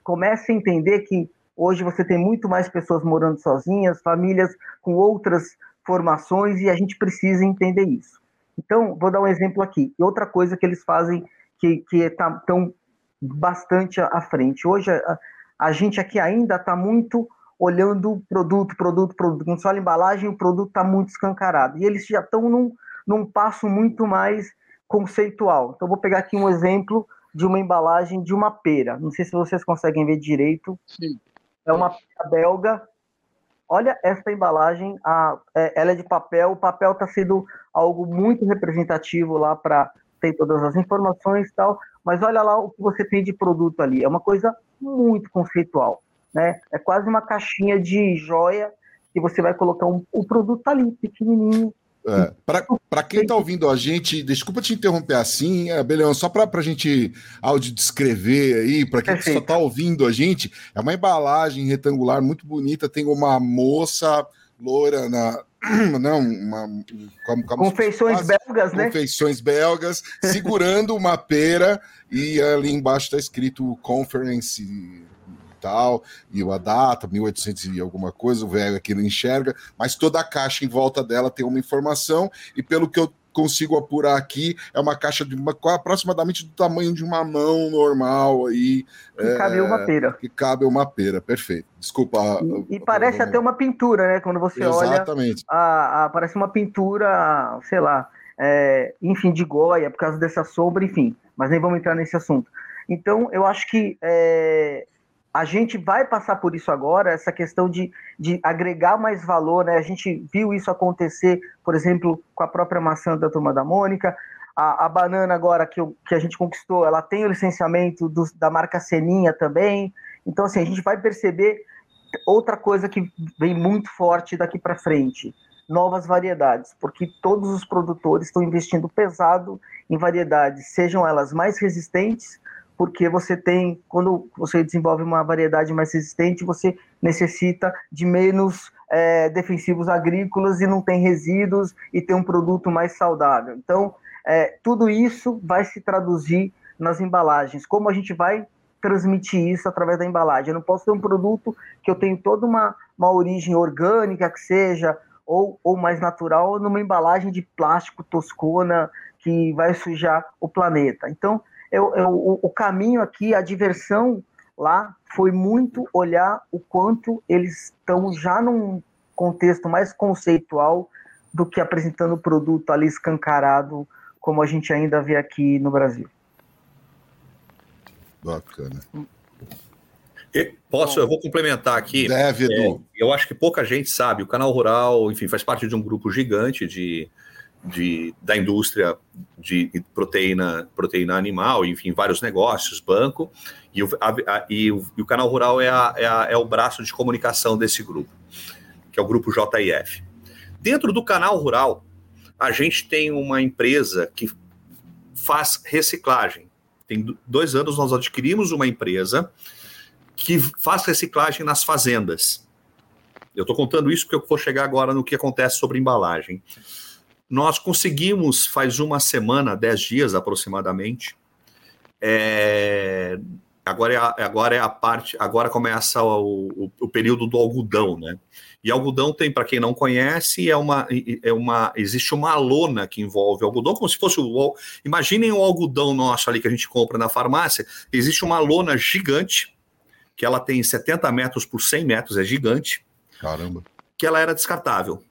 começa a entender que hoje você tem muito mais pessoas morando sozinhas, famílias com outras formações e a gente precisa entender isso. Então, vou dar um exemplo aqui. Outra coisa que eles fazem que que estão tá, bastante à frente. Hoje a, a gente aqui ainda está muito olhando produto, produto, produto. Quando só a embalagem, o produto está muito escancarado. E eles já estão num, num passo muito mais conceitual. Então, vou pegar aqui um exemplo de uma embalagem de uma pera. Não sei se vocês conseguem ver direito. Sim. É uma pera belga. Olha essa embalagem, a, é, ela é de papel. O papel está sendo algo muito representativo lá para ter todas as informações e tal. Mas olha lá o que você tem de produto ali. É uma coisa muito conceitual né? É quase uma caixinha de joia que você vai colocar um, o produto ali, pequenininho.
É, para quem está ouvindo a gente, desculpa te interromper assim, é, Beleão, só para a gente áudio descrever aí, para quem que só está ouvindo a gente, é uma embalagem retangular muito bonita, tem uma moça loura na, [CLEARS THROAT] não, uma,
como, como confeições belgas, né?
Confeições belgas, segurando uma pera e ali embaixo está escrito conference tal, e a data, 1800 e alguma coisa, o velho aqui não enxerga, mas toda a caixa em volta dela tem uma informação, e pelo que eu consigo apurar aqui, é uma caixa de uma, aproximadamente do tamanho de uma mão normal aí.
Que é, cabe uma pera.
Que cabe uma pera, perfeito. Desculpa.
E, e parece até uma pintura, né? Quando você Exatamente. olha. Exatamente. Parece uma pintura, sei lá, é, enfim, de Goya, por causa dessa sombra, enfim. Mas nem vamos entrar nesse assunto. Então, eu acho que é, a gente vai passar por isso agora, essa questão de, de agregar mais valor, né? A gente viu isso acontecer, por exemplo, com a própria maçã da Turma da Mônica, a, a banana agora que, que a gente conquistou, ela tem o licenciamento do, da marca Seninha também, então assim, a gente vai perceber outra coisa que vem muito forte daqui para frente, novas variedades, porque todos os produtores estão investindo pesado em variedades, sejam elas mais resistentes, porque você tem, quando você desenvolve uma variedade mais resistente, você necessita de menos é, defensivos agrícolas e não tem resíduos e tem um produto mais saudável. Então, é, tudo isso vai se traduzir nas embalagens. Como a gente vai transmitir isso através da embalagem? Eu não posso ter um produto que eu tenho toda uma, uma origem orgânica, que seja, ou, ou mais natural, numa embalagem de plástico toscona que vai sujar o planeta. Então, eu, eu, o, o caminho aqui, a diversão lá foi muito olhar o quanto eles estão já num contexto mais conceitual do que apresentando o produto ali escancarado, como a gente ainda vê aqui no Brasil.
Bacana.
posso, eu vou complementar aqui.
Deve, Edu.
É, eu acho que pouca gente sabe. O Canal Rural, enfim, faz parte de um grupo gigante de, de, da indústria de proteína, proteína animal, enfim, vários negócios, banco, e o, a, a, e o, e o canal rural é, a, é, é, o braço de comunicação desse grupo, que é o grupo JIF. Dentro do canal rural, a gente tem uma empresa que faz reciclagem. Tem dois anos nós adquirimos uma empresa que faz reciclagem nas fazendas. Eu estou contando isso porque eu vou chegar agora no que acontece sobre embalagem. Nós conseguimos, faz uma semana, dez dias aproximadamente, é, agora, é a, agora é a parte, agora começa o, o, o, período do algodão, né? E algodão tem, para quem não conhece, é uma, é uma, existe uma lona que envolve algodão, como se fosse o, imaginem o algodão nosso ali que a gente compra na farmácia, existe uma lona gigante, que ela tem 70 metros por 100 metros, é gigante.
Caramba.
Que ela era descartável.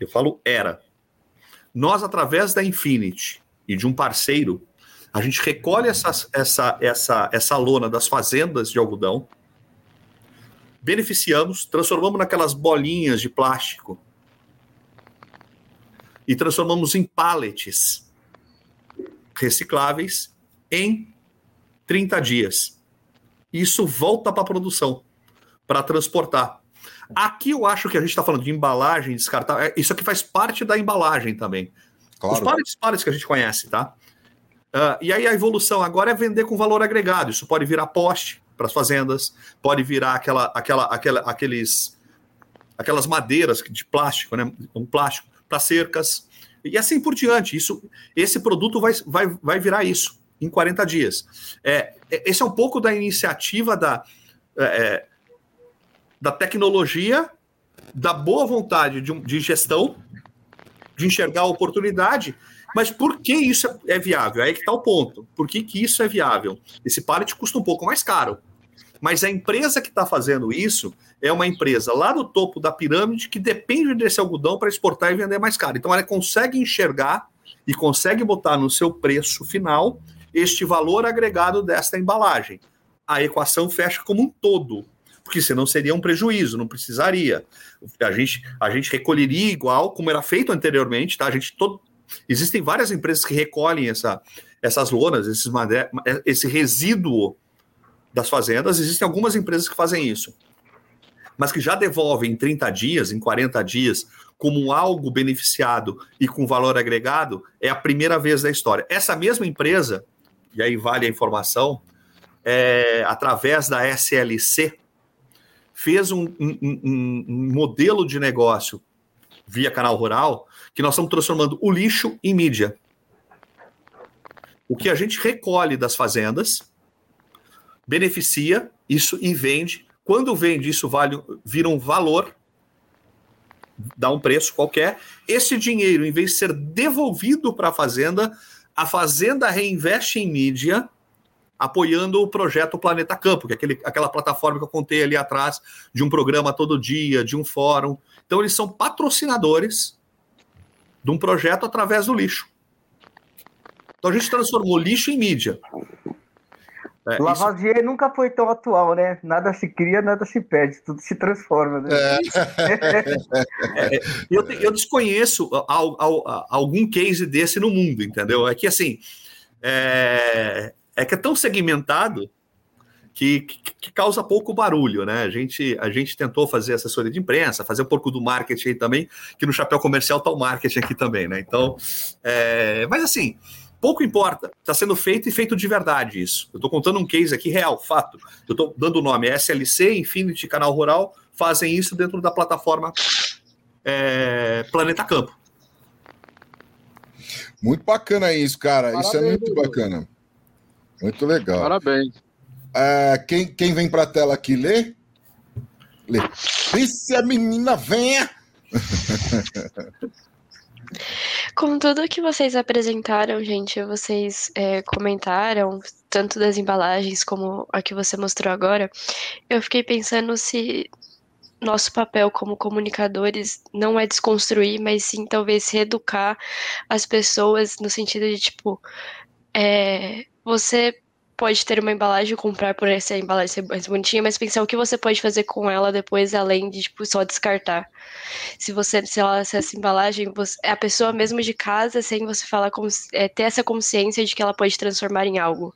Eu falo era. Nós, através da Infinity e de um parceiro, a gente recolhe essa, essa, essa, essa lona das fazendas de algodão, beneficiamos, transformamos naquelas bolinhas de plástico e transformamos em pallets recicláveis em 30 dias. Isso volta para a produção, para transportar. Aqui eu acho que a gente está falando de embalagem descartável. É, isso aqui faz parte da embalagem também. Claro. Os pallets, pallets que a gente conhece, tá? Uh, e aí a evolução agora é vender com valor agregado. Isso pode virar poste para as fazendas, pode virar aquela, aquela, aquela, aqueles, aquelas madeiras de plástico, né? Um plástico para cercas e assim por diante. Isso, esse produto vai, vai, vai virar isso em 40 dias. É, é, esse é um pouco da iniciativa da é, é da tecnologia, da boa vontade de, de gestão de enxergar a oportunidade. Mas por que isso é viável? Aí que está o ponto. Por que, que isso é viável? Esse pallet custa um pouco mais caro. Mas a empresa que está fazendo isso é uma empresa lá no topo da pirâmide que depende desse algodão para exportar e vender mais caro. Então ela consegue enxergar e consegue botar no seu preço final este valor agregado desta embalagem. A equação fecha como um todo, porque senão seria um prejuízo, não precisaria. A gente, a gente recolheria igual como era feito anteriormente, tá? A gente todo, existem várias empresas que recolhem essa, essas lonas, esses, esse resíduo das fazendas, existem algumas empresas que fazem isso mas que já devolvem em 30 dias, em 40 dias, como algo beneficiado e com valor agregado, é a primeira vez da história. Essa mesma empresa, e aí vale a informação, é, através da SLC, fez um, um, um, modelo de negócio via canal rural que nós estamos transformando o lixo em mídia. O que a gente recolhe das fazendas beneficia isso e vende quando vende, isso vale, vira um valor, dá um preço qualquer. Esse dinheiro, em vez de ser devolvido para a fazenda, a fazenda reinveste em mídia, apoiando o projeto Planeta Campo, que é aquele, aquela plataforma que eu contei ali atrás, de um programa todo dia, de um fórum. Então, eles são patrocinadores de um projeto através do lixo. Então, a gente transformou lixo em mídia.
É, Lavoisier isso... nunca foi tão atual, né? Nada se cria, nada se perde, tudo se transforma. Né?
É. [LAUGHS] é, eu, eu, desconheço algum case desse no mundo, entendeu? É que assim é, é que é tão segmentado que, que, que, causa pouco barulho, né? A gente, a gente tentou fazer assessoria de imprensa, fazer um pouco do marketing também, que no chapéu comercial está o marketing aqui também, né? Então, é, mas assim pouco importa, está sendo feito e feito de verdade isso. Eu estou contando um case aqui real, fato. Eu estou dando o nome SLC, Infinity Canal Rural, fazem isso dentro da plataforma é, Planeta Campo.
Muito bacana isso, cara. Parabéns, isso é muito bacana. Muito legal.
Parabéns.
É, quem, quem vem para a tela aqui lê? Lê. a menina, venha! [LAUGHS]
Com tudo que vocês apresentaram, gente, vocês é, comentaram, tanto das embalagens como a que você mostrou agora, eu fiquei pensando se nosso papel como comunicadores não é desconstruir, mas sim talvez reeducar as pessoas no sentido de, tipo, é, você pode ter uma embalagem comprar por essa embalagem ser mais bonitinha, mas pensar o que você pode fazer com ela depois, além de tipo, só descartar. Se você, se, ela, se essa embalagem, você, é a pessoa mesmo de casa, sem você falar, é, ter essa consciência de que ela pode transformar em algo.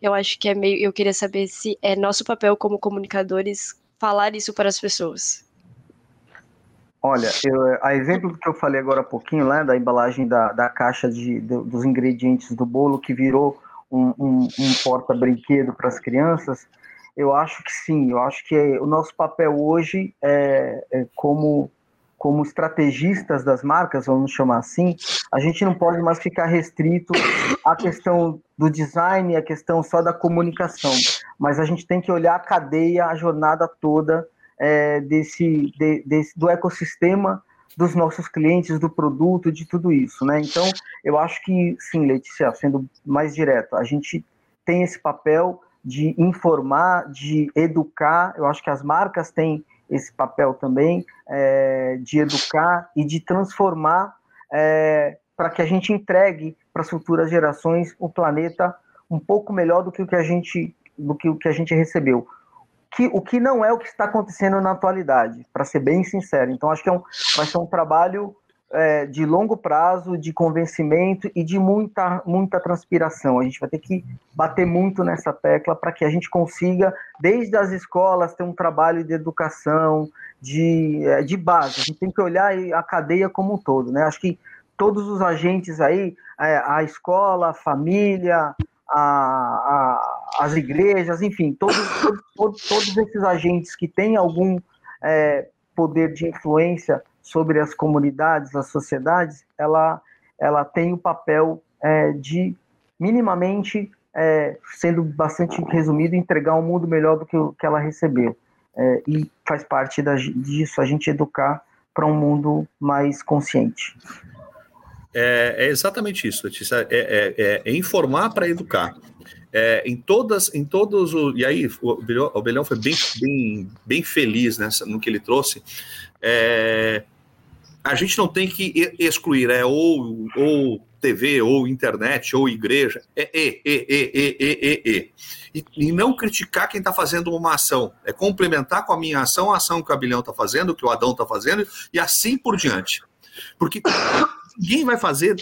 Eu acho que é meio. Eu queria saber se é nosso papel como comunicadores falar isso para as pessoas.
Olha, eu, a exemplo que eu falei agora há pouquinho, lá, da embalagem da, da caixa de, do, dos ingredientes do bolo que virou um, um, um porta-brinquedo para as crianças, eu acho que sim, eu acho que o nosso papel hoje é, é, como como estrategistas das marcas, vamos chamar assim, a gente não pode mais ficar restrito à questão do design, à questão só da comunicação, mas a gente tem que olhar a cadeia, a jornada toda é, desse, de, desse do ecossistema dos nossos clientes, do produto, de tudo isso, né? Então, eu acho que, sim, Letícia, sendo mais direto, a gente tem esse papel de informar, de educar, eu acho que as marcas têm esse papel também, é, de educar e de transformar é, para que a gente entregue para as futuras gerações o planeta um pouco melhor do que o que a gente, do que o que a gente recebeu que, o que não é o que está acontecendo na atualidade, para ser bem sincero. Então, acho que é um, vai ser um trabalho é, de longo prazo, de convencimento e de muita, muita transpiração. A gente vai ter que bater muito nessa tecla para que a gente consiga, desde as escolas, ter um trabalho de educação, de, é, de base. A gente tem que olhar a cadeia como um todo. Né? Acho que todos os agentes aí, é, a escola, a família, a, a, as igrejas, enfim, todos, todos, todos, esses agentes que têm algum é, poder de influência sobre as comunidades, as sociedades, ela, ela tem o papel é, de minimamente, é, sendo bastante resumido, entregar um mundo melhor do que que ela recebeu. É, e faz parte da, disso a gente educar para um mundo mais consciente.
É, é exatamente isso, Letícia. É, é, é, informar para educar. É, em todas, em todos o, e aí o Belhão, o Belhão foi bem, bem, bem feliz nessa, no que ele trouxe. É, a gente não tem que excluir, é ou, ou TV, ou internet, ou igreja, é e, e, e, e, e, e, e. E não criticar quem está fazendo uma ação, é complementar com a minha ação a ação que o Abilhão está fazendo, que o Adão está fazendo, e assim por diante. Porque ninguém vai fazer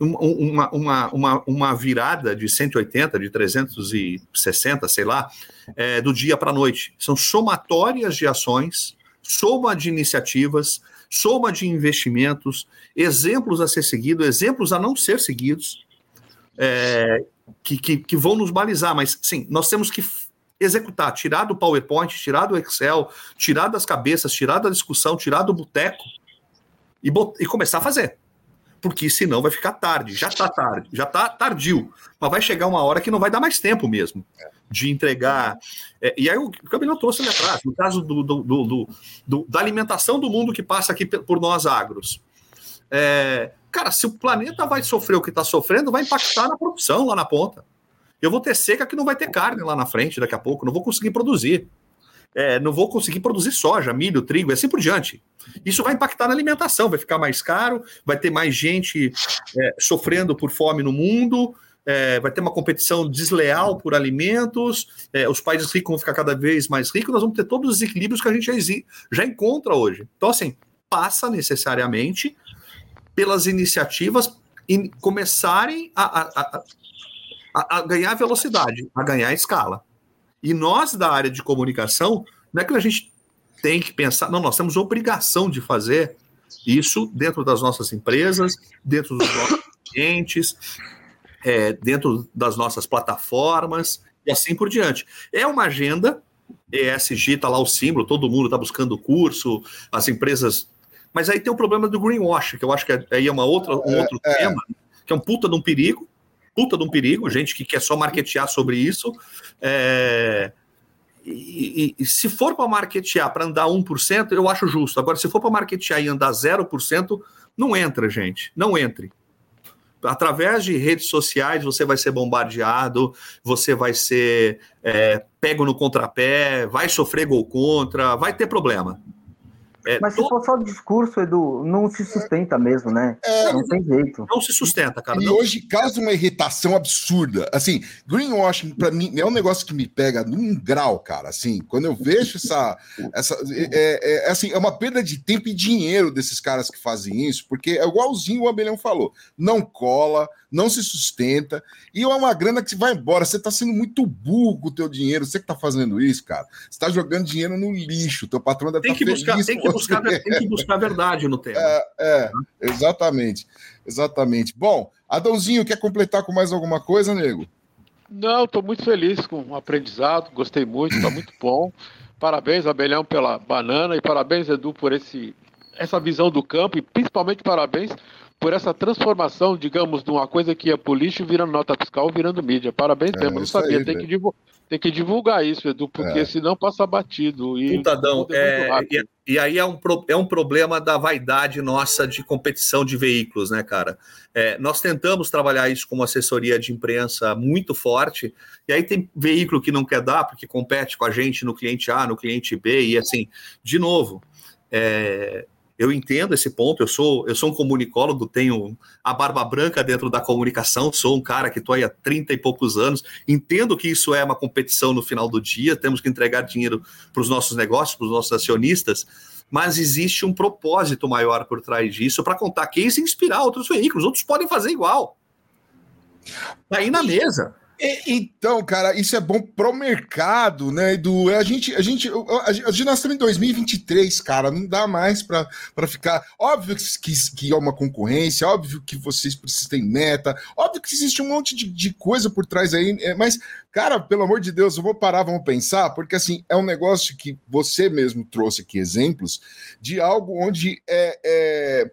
uma, uma, uma, uma virada de 180, de 360, sei lá, é, do dia para a noite. São somatórias de ações, soma de iniciativas, soma de investimentos, exemplos a ser seguidos, exemplos a não ser seguidos, é, que, que, que vão nos balizar. Mas, sim, nós temos que executar, tirar do PowerPoint, tirar do Excel, tirar das cabeças, tirar da discussão, tirar do boteco e, e começar a fazer porque senão vai ficar tarde. Já está tarde, já está tardio. Mas vai chegar uma hora que não vai dar mais tempo mesmo de entregar. É, e aí o Camilo trouxe ali atrás, no caso do, do, do, do, da alimentação do mundo que passa aqui por nós agros. É, cara, se o planeta vai sofrer o que está sofrendo, vai impactar na produção lá na ponta. Eu vou ter seca que não vai ter carne lá na frente daqui a pouco, não vou conseguir produzir é, não vou conseguir produzir soja, milho, trigo, e assim por diante. Isso vai impactar na alimentação, vai ficar mais caro, vai ter mais gente é, sofrendo por fome no mundo, é, vai ter uma competição desleal por alimentos, é, os países ricos vão ficar cada vez mais ricos, nós vamos ter todos os equilíbrios que a gente já, já encontra hoje. Então, assim, passa necessariamente pelas iniciativas em começarem a, a, a, a ganhar velocidade, a ganhar escala. E nós, da área de comunicação, não é que a gente tem que pensar, não, nós temos obrigação de fazer isso dentro das nossas empresas, dentro dos nossos clientes, é, dentro das nossas plataformas e assim por diante. É uma agenda, ESG está lá o símbolo, todo mundo está buscando curso, as empresas. Mas aí tem o problema do greenwash, que eu acho que aí é uma outra, um é, outro é, tema, que é um puta de um perigo, puta de um perigo, gente que quer só marketear sobre isso. É, e, e, e, se for para marketear para andar 1%, eu acho justo. Agora, se for para marketear e andar 0%, não entra, gente. Não entre. Através de redes sociais, você vai ser bombardeado, você vai ser é, pego no contrapé, vai sofrer gol contra, vai ter problema.
É, Mas se for só discurso, Edu, não se sustenta mesmo, né? É, não tem jeito.
Não se sustenta, cara.
E
não.
hoje causa uma irritação absurda. Assim, greenwashing, para mim, é um negócio que me pega num grau, cara. Assim, quando eu vejo essa. essa é, é, é, assim, é uma perda de tempo e dinheiro desses caras que fazem isso, porque é igualzinho o Abelhão falou. Não cola, não se sustenta, e é uma grana que vai embora. Você está sendo muito burro com o teu dinheiro. Você que está fazendo isso, cara. Você está jogando dinheiro no lixo. Teu patrão deve
tem
estar
tá buscar, feliz tem que, buscar, tem que buscar [LAUGHS] verdade no tema.
É, é, exatamente. Exatamente. Bom, Adãozinho, quer completar com mais alguma coisa, nego?
Não, estou muito feliz com o aprendizado, gostei muito, está muito bom. Parabéns, Abelhão, pela banana e parabéns, Edu, por esse, essa visão do campo e principalmente parabéns por essa transformação, digamos, de uma coisa que ia pro lixo virando nota fiscal, virando mídia. Parabéns é, mesmo, não sabia. Aí, tem, que divulgar, tem que divulgar isso, Edu, porque é. senão passa batido.
E, Putadão, é, e, e, aí é um, é um problema da vaidade nossa de competição de veículos, né, cara? É, nós tentamos trabalhar isso como assessoria de imprensa muito forte, e aí tem veículo que não quer dar, porque compete com a gente no cliente A, no cliente B, e assim, de novo. É, eu entendo esse ponto, eu sou, eu sou um comunicólogo, tenho a barba branca dentro da comunicação, sou um cara que estou aí há 30 e poucos anos, entendo que isso é uma competição no final do dia, temos que entregar dinheiro para os nossos negócios, para os nossos acionistas, mas existe um propósito maior por trás disso para contar case e inspirar outros veículos, outros podem fazer igual. Tá aí na mesa.
Então, cara, isso é bom pro mercado, né, Edu? A gente, a gente, a gente nós estamos em 2023, cara, não dá mais para ficar. Óbvio que, que é uma concorrência, óbvio que vocês precisam meta, óbvio que existe um monte de, de coisa por trás aí, é, mas, cara, pelo amor de Deus, eu vou parar, vamos pensar, porque assim, é um negócio que você mesmo trouxe aqui exemplos de algo onde é, é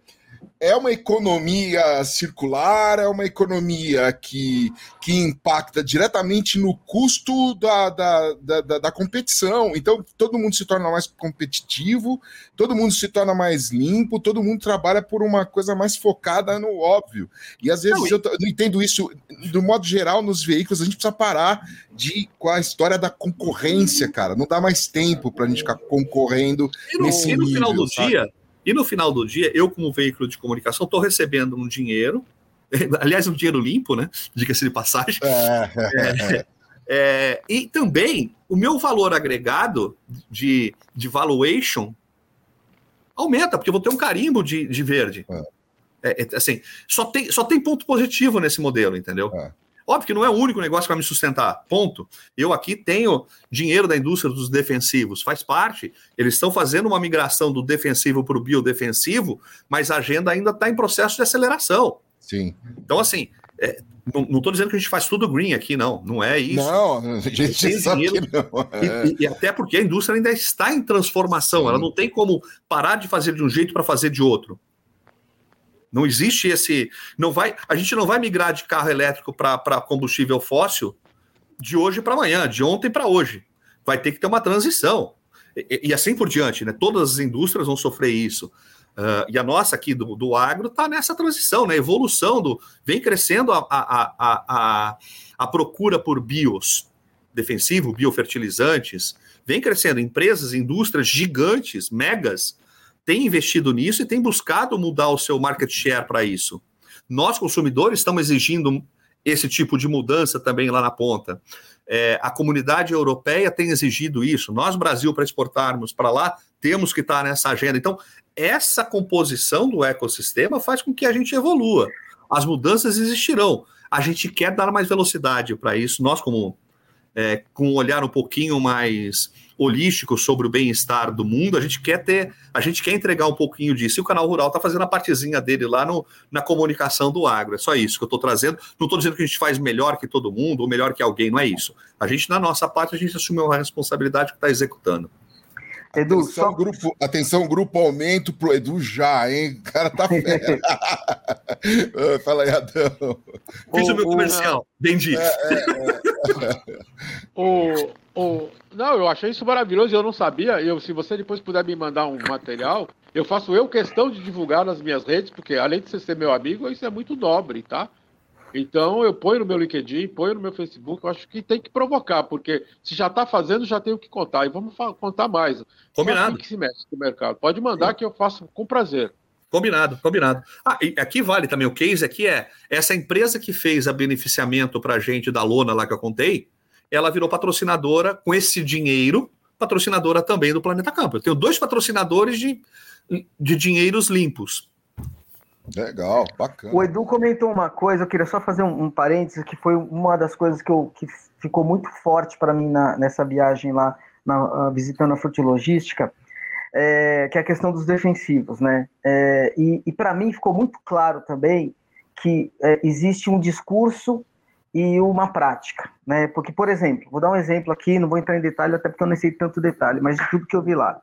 é uma economia circular, é uma economia que, que impacta diretamente no custo da, da, da, da, competição. Então, todo mundo se torna mais competitivo, todo mundo se torna mais limpo, todo mundo trabalha por uma coisa mais focada no óbvio. E às vezes não, eu, eu entendo isso, do modo geral, nos veículos, a gente precisa parar de com a história da concorrência, cara. Não dá mais tempo para a gente ficar concorrendo
e no,
nesse
e no
nível,
final do
sabe?
dia e no final do dia, eu, como veículo de comunicação, estou recebendo um dinheiro, [LAUGHS] aliás, um dinheiro limpo, né? Diga-se de passagem. É, é, é, e também o meu valor agregado de, de valuation aumenta, porque eu vou ter um carimbo de, de verde. É, é, assim, só tem, só tem ponto positivo nesse modelo, entendeu? Óbvio que não é o único negócio que vai me sustentar. Ponto. Eu aqui tenho dinheiro da indústria dos defensivos, faz parte. Eles estão fazendo uma migração do defensivo para o biodefensivo, mas a agenda ainda está em processo de aceleração.
Sim.
Então, assim, é, não estou dizendo que a gente faz tudo green aqui, não. Não é isso.
Não, a gente sabe que não.
É. E, e, até porque a indústria ainda está em transformação. Sim. Ela não tem como parar de fazer de um jeito para fazer de outro. Não existe esse. Não vai, a gente não vai migrar de carro elétrico para combustível fóssil de hoje para amanhã, de ontem para hoje. Vai ter que ter uma transição. E, e, assim por diante, né? Todas as indústrias vão sofrer isso. Uh, e a nossa aqui do, do agro está nessa transição, né? Evolução do. Vem crescendo a, a, a, a, a procura por bios, defensivo, biofertilizantes, vem crescendo empresas, indústrias gigantes, megas, tem investido nisso e tem buscado mudar o seu market share para isso. Nós, consumidores, estamos exigindo esse tipo de mudança também lá na ponta. É, a comunidade europeia tem exigido isso. Nós, Brasil, para exportarmos para lá, temos que estar nessa agenda. Então, essa composição do ecossistema faz com que a gente evolua. As mudanças existirão. A gente quer dar mais velocidade para isso. Nós, como é, com um olhar um pouquinho mais holístico sobre o bem-estar do mundo, a gente quer ter, a gente quer entregar um pouquinho disso. E o canal Rural está fazendo a partezinha dele lá no, na comunicação do agro. É só isso que eu estou trazendo. Não estou dizendo que a gente faz melhor que todo mundo ou melhor que alguém, não é isso. A gente, na nossa parte, a gente assumiu a responsabilidade que está executando.
Edu, atenção, só... grupo, atenção, grupo aumento pro Edu já, hein? O cara tá fera. [LAUGHS] [LAUGHS] [LAUGHS] Fala aí, Adão.
Fiz o, o meu comercial, o... vendi. É, é,
é. [LAUGHS] o, o... Não, eu achei isso maravilhoso e eu não sabia. Eu, se você depois puder me mandar um material, eu faço eu questão de divulgar nas minhas redes, porque além de você ser meu amigo, isso é muito nobre, tá? Então eu ponho no meu LinkedIn, ponho no meu Facebook, eu acho que tem que provocar, porque se já está fazendo, já tenho que contar. E vamos contar mais.
Combinado.
Assim que se mexe no mercado. Pode mandar que eu faço com prazer.
Combinado, combinado. Ah, e aqui vale também o case aqui é essa empresa que fez a beneficiamento para a gente da lona lá que eu contei, ela virou patrocinadora com esse dinheiro, patrocinadora também do Planeta Campo. Eu tenho dois patrocinadores de, de dinheiros limpos.
Legal, bacana.
O Edu comentou uma coisa, eu queria só fazer um, um parênteses, que foi uma das coisas que, eu, que ficou muito forte para mim na, nessa viagem lá, na, uh, visitando a Frutilogística, é, que é a questão dos defensivos, né? É, e e para mim ficou muito claro também que é, existe um discurso e uma prática, né? Porque, por exemplo, vou dar um exemplo aqui, não vou entrar em detalhe, até porque eu não sei tanto detalhe, mas de tudo que eu vi lá.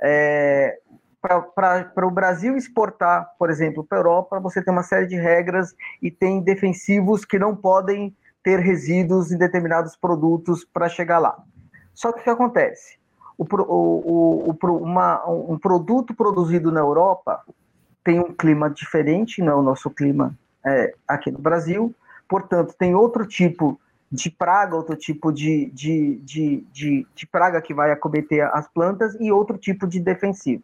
É, para o Brasil exportar, por exemplo, para a Europa, você tem uma série de regras e tem defensivos que não podem ter resíduos em determinados produtos para chegar lá. Só que o que acontece? O, o, o, uma, um produto produzido na Europa tem um clima diferente, não o nosso clima é, aqui no Brasil, portanto, tem outro tipo de praga, outro tipo de, de, de, de, de praga que vai acometer as plantas e outro tipo de defensivo.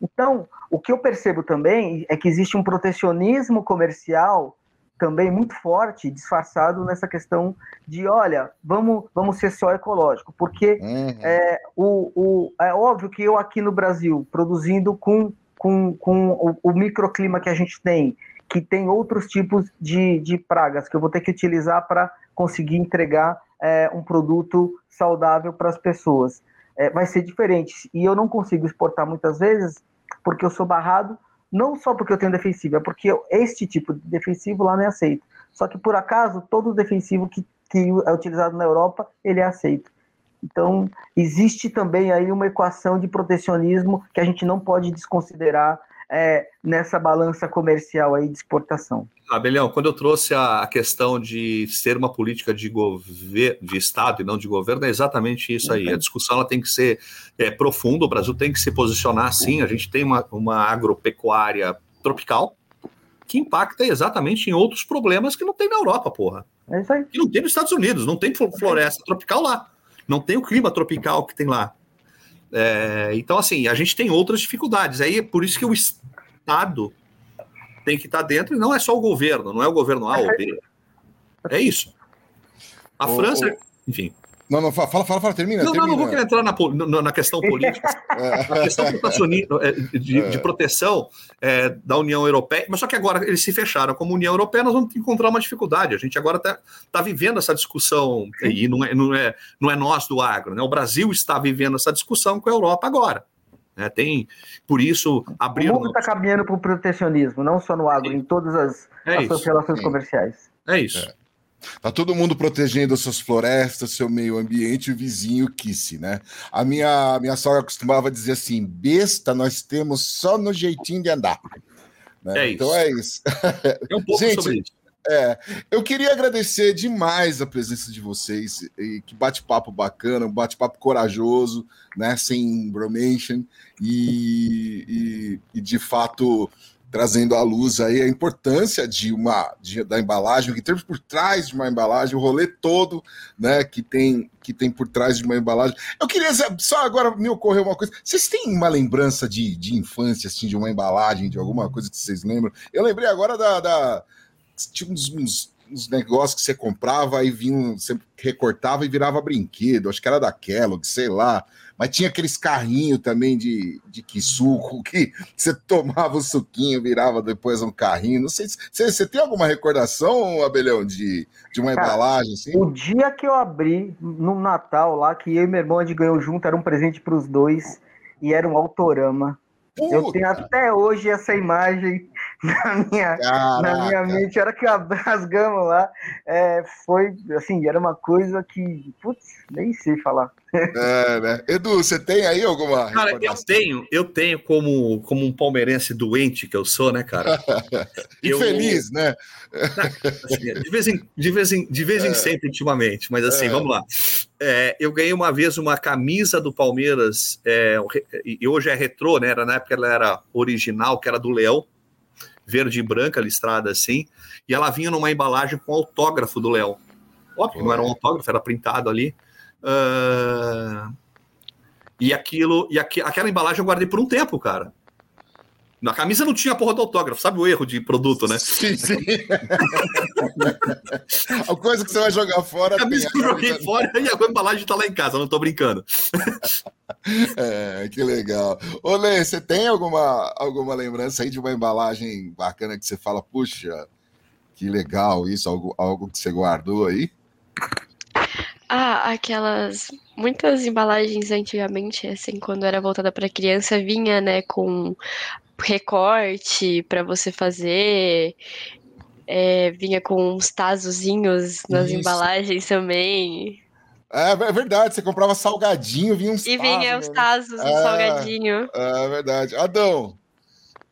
Então, o que eu percebo também é que existe um protecionismo comercial também muito forte, disfarçado nessa questão de, olha, vamos, vamos ser só ecológico, porque uhum. é, o, o, é óbvio que eu aqui no Brasil, produzindo com, com, com o, o microclima que a gente tem, que tem outros tipos de, de pragas que eu vou ter que utilizar para conseguir entregar é, um produto saudável para as pessoas. É, vai ser diferente. E eu não consigo exportar muitas vezes porque eu sou barrado, não só porque eu tenho defensivo, é porque eu, este tipo de defensivo lá não é aceito. Só que, por acaso, todo defensivo que, que é utilizado na Europa, ele é aceito. Então, existe também aí uma equação de protecionismo que a gente não pode desconsiderar é, nessa balança comercial aí de exportação.
Abelhão, quando eu trouxe a, questão de ser uma política de, governo, de Estado e não de governo, é exatamente isso aí. A discussão ela tem que ser é, profunda, o Brasil tem que se posicionar assim. A gente tem uma, uma agropecuária tropical que impacta exatamente em outros problemas que não tem na Europa, porra.
É isso aí.
Que não tem nos Estados Unidos, não tem floresta tropical lá. Não tem o clima tropical que tem lá. É, então, assim, a gente tem outras dificuldades. Aí é por isso que o Estado tem que estar dentro, e não é só o governo, não é o governo A ou B. É isso. A França, enfim.
Não, não, fala, fala, fala, termina.
Não,
termina.
não, não vou entrar na, na, na questão política, [LAUGHS] na questão é, de, de, proteção é, da União Europeia, mas só que agora eles se fecharam como União Europeia, nós vamos encontrar uma dificuldade. A gente agora está tá vivendo essa discussão, e não é, não, é, não é nós do agro, né? o Brasil está vivendo essa discussão com a Europa agora. É, tem, por isso, abrir.
O mundo está caminhando para o protecionismo, não só no agro, em todas as,
é
as suas relações comerciais.
É isso.
Tá todo mundo protegendo suas florestas, seu meio ambiente o vizinho Kisse, né? A minha, minha sogra costumava dizer assim: besta nós temos só no jeitinho de andar. Né?
É
então é isso.
É um pouco
Gente,
sobre isso.
É, eu queria agradecer demais a presença de vocês, e que bate-papo bacana, um bate-papo corajoso, né, sem bromation, e, e, e, de fato trazendo à luz aí a importância de uma de, da embalagem, o que tem por trás de uma embalagem, o rolê todo, né, que tem que tem por trás de uma embalagem. Eu queria só agora me ocorreu uma coisa. Vocês têm uma lembrança de, de infância assim de uma embalagem, de alguma coisa que vocês lembram? Eu lembrei agora da, da tinha uns, uns, uns, negócios que você comprava e vinha, você recortava e virava brinquedo. Acho que era da Kellogg, sei lá. Mas tinha aqueles carrinhos também de, de que suco, que você tomava o suquinho, virava depois um carrinho. Não sei se você, você tem alguma recordação, Abelhão, de, de uma Cara, embalagem assim?
O dia que eu abri no Natal lá, que eu e meu irmão a gente ganhou junto, era um presente para os dois e era um autorama. Puta. Eu tenho até hoje essa imagem [LAUGHS] na minha, na minha mente. A hora que [LAUGHS] rasgamos lá, é, foi assim, era uma coisa que, putz, nem sei falar.
É, né? Edu, você tem aí alguma?
Cara, eu tenho, eu tenho como, como um palmeirense doente que eu sou, né, cara?
Infeliz, [LAUGHS] eu, né?
Assim, de vez em, de vez em, de vez em é. sempre, ultimamente, mas assim, é. vamos lá. É, eu ganhei uma vez uma camisa do Palmeiras, é, e hoje é retrô, né? Era, na época ela era original, que era do Leão, verde e branca, listrada assim, e ela vinha numa embalagem com autógrafo do Leão. Óbvio, não era um autógrafo, era printado ali. Uh, e aquilo, e aqu aquela embalagem eu guardei por um tempo, cara. Na camisa não tinha a porra do autógrafo, sabe o erro de produto, né?
Sim, sim. a coisa que você vai jogar fora.
A camisa que eu joguei fora e a embalagem tá lá em casa, não tô brincando.
é, que legal. Ô, Lê, você tem alguma, alguma lembrança aí de uma embalagem bacana que você fala, puxa, que legal isso, algo, algo que você guardou aí?
Ah, aquelas muitas embalagens antigamente, assim, quando era voltada para criança, vinha, né, com recorte para você fazer, é, vinha com uns tazozinhos nas Isso. embalagens também.
É, é, verdade, você comprava salgadinho, vinha uns
E vinha tazos, os tazos né? é, salgadinho.
É verdade. Adão,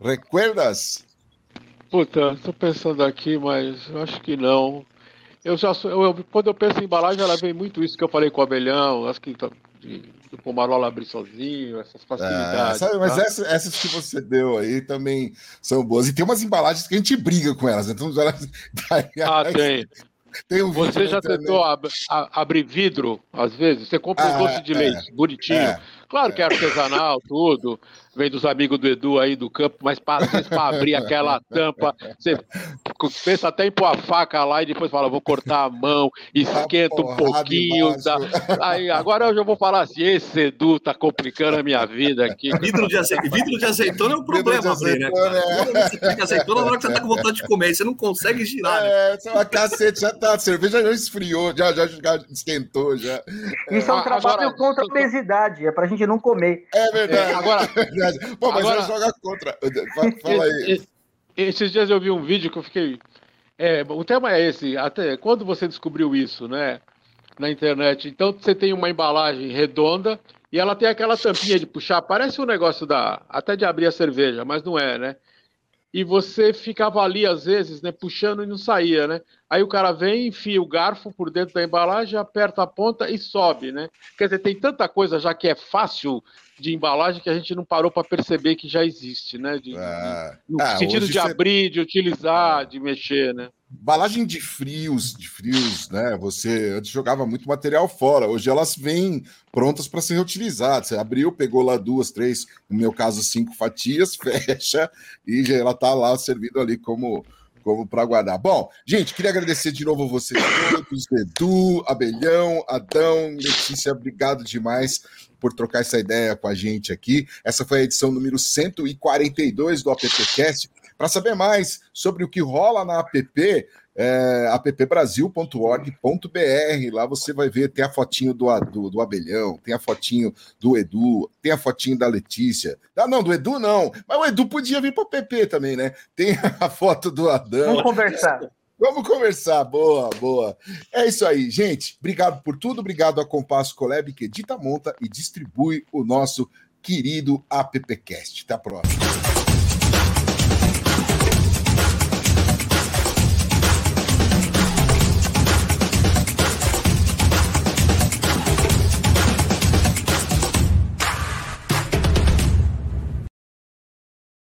recuerdas?
Puta, tô pensando aqui, mas eu acho que não. Eu já eu, quando eu penso em embalagem, ela vem muito isso que eu falei com o abelhão, acho que de, de pomarola abrir sozinho, essas facilidades.
É, sabe, mas tá? essas, essas, que você deu aí também são boas. E tem umas embalagens que a gente briga com elas. Então, elas... [LAUGHS]
ah, tem. Tem um você já tentou ab abrir vidro, às vezes? Você compra um ah, doce de é, leite, bonitinho. É, claro que é artesanal, tudo vem dos amigos do Edu aí do campo, mas para abrir aquela tampa, você pensa até em pôr a faca lá e depois fala, vou cortar a mão, esquenta um pouquinho. Tá? Aí, agora eu já vou falar assim, esse Edu tá complicando a minha vida aqui.
Vidro de, aze... Vidro de azeitona é um problema abrir, né? Cara? Você pega azeitona na hora que você tá com vontade de comer, você não consegue girar.
É, né? uma cacete, já tá, a cerveja já esfriou, já, já, já esquentou, já.
Isso é um trabalho agora, contra a obesidade, é pra gente não comer.
É verdade.
É, agora, [LAUGHS]
verdade. Pô, mas Agora, joga contra. Fala aí.
Esses dias eu vi um vídeo que eu fiquei. É, o tema é esse. Até quando você descobriu isso, né? Na internet. Então você tem uma embalagem redonda E ela tem aquela tampinha de puxar, parece um negócio da. até de abrir a cerveja, mas não é, né? E você ficava ali, às vezes, né, puxando e não saía, né? Aí o cara vem, enfia o garfo por dentro da embalagem, aperta a ponta e sobe, né? Quer dizer, tem tanta coisa já que é fácil de embalagem que a gente não parou para perceber que já existe, né? De, é. No é, sentido de abrir, de utilizar, é. de mexer, né?
Embalagem de frios, de frios, né? Você antes jogava muito material fora, hoje elas vêm prontas para ser reutilizadas. Você abriu, pegou lá duas, três, no meu caso, cinco fatias, [LAUGHS] fecha e já ela tá lá servindo ali como como para guardar. Bom, gente, queria agradecer de novo a vocês todos, Edu, Abelhão, Adão, Letícia, obrigado demais por trocar essa ideia com a gente aqui. Essa foi a edição número 142 do AppCast. Para saber mais sobre o que rola na app, é, appbrasil.org.br. Lá você vai ver, tem a fotinho do, do, do, Abelhão, tem a fotinho do Edu, tem a fotinho da Letícia. Ah, não, do Edu não. Mas o Edu podia vir para o PP também, né? Tem a foto do Adão.
Vamos conversar.
Vamos conversar, boa, boa. É isso aí, gente. Obrigado por tudo, obrigado a Compasso Colab, que edita, monta e distribui o nosso querido AppCast. Até a próxima.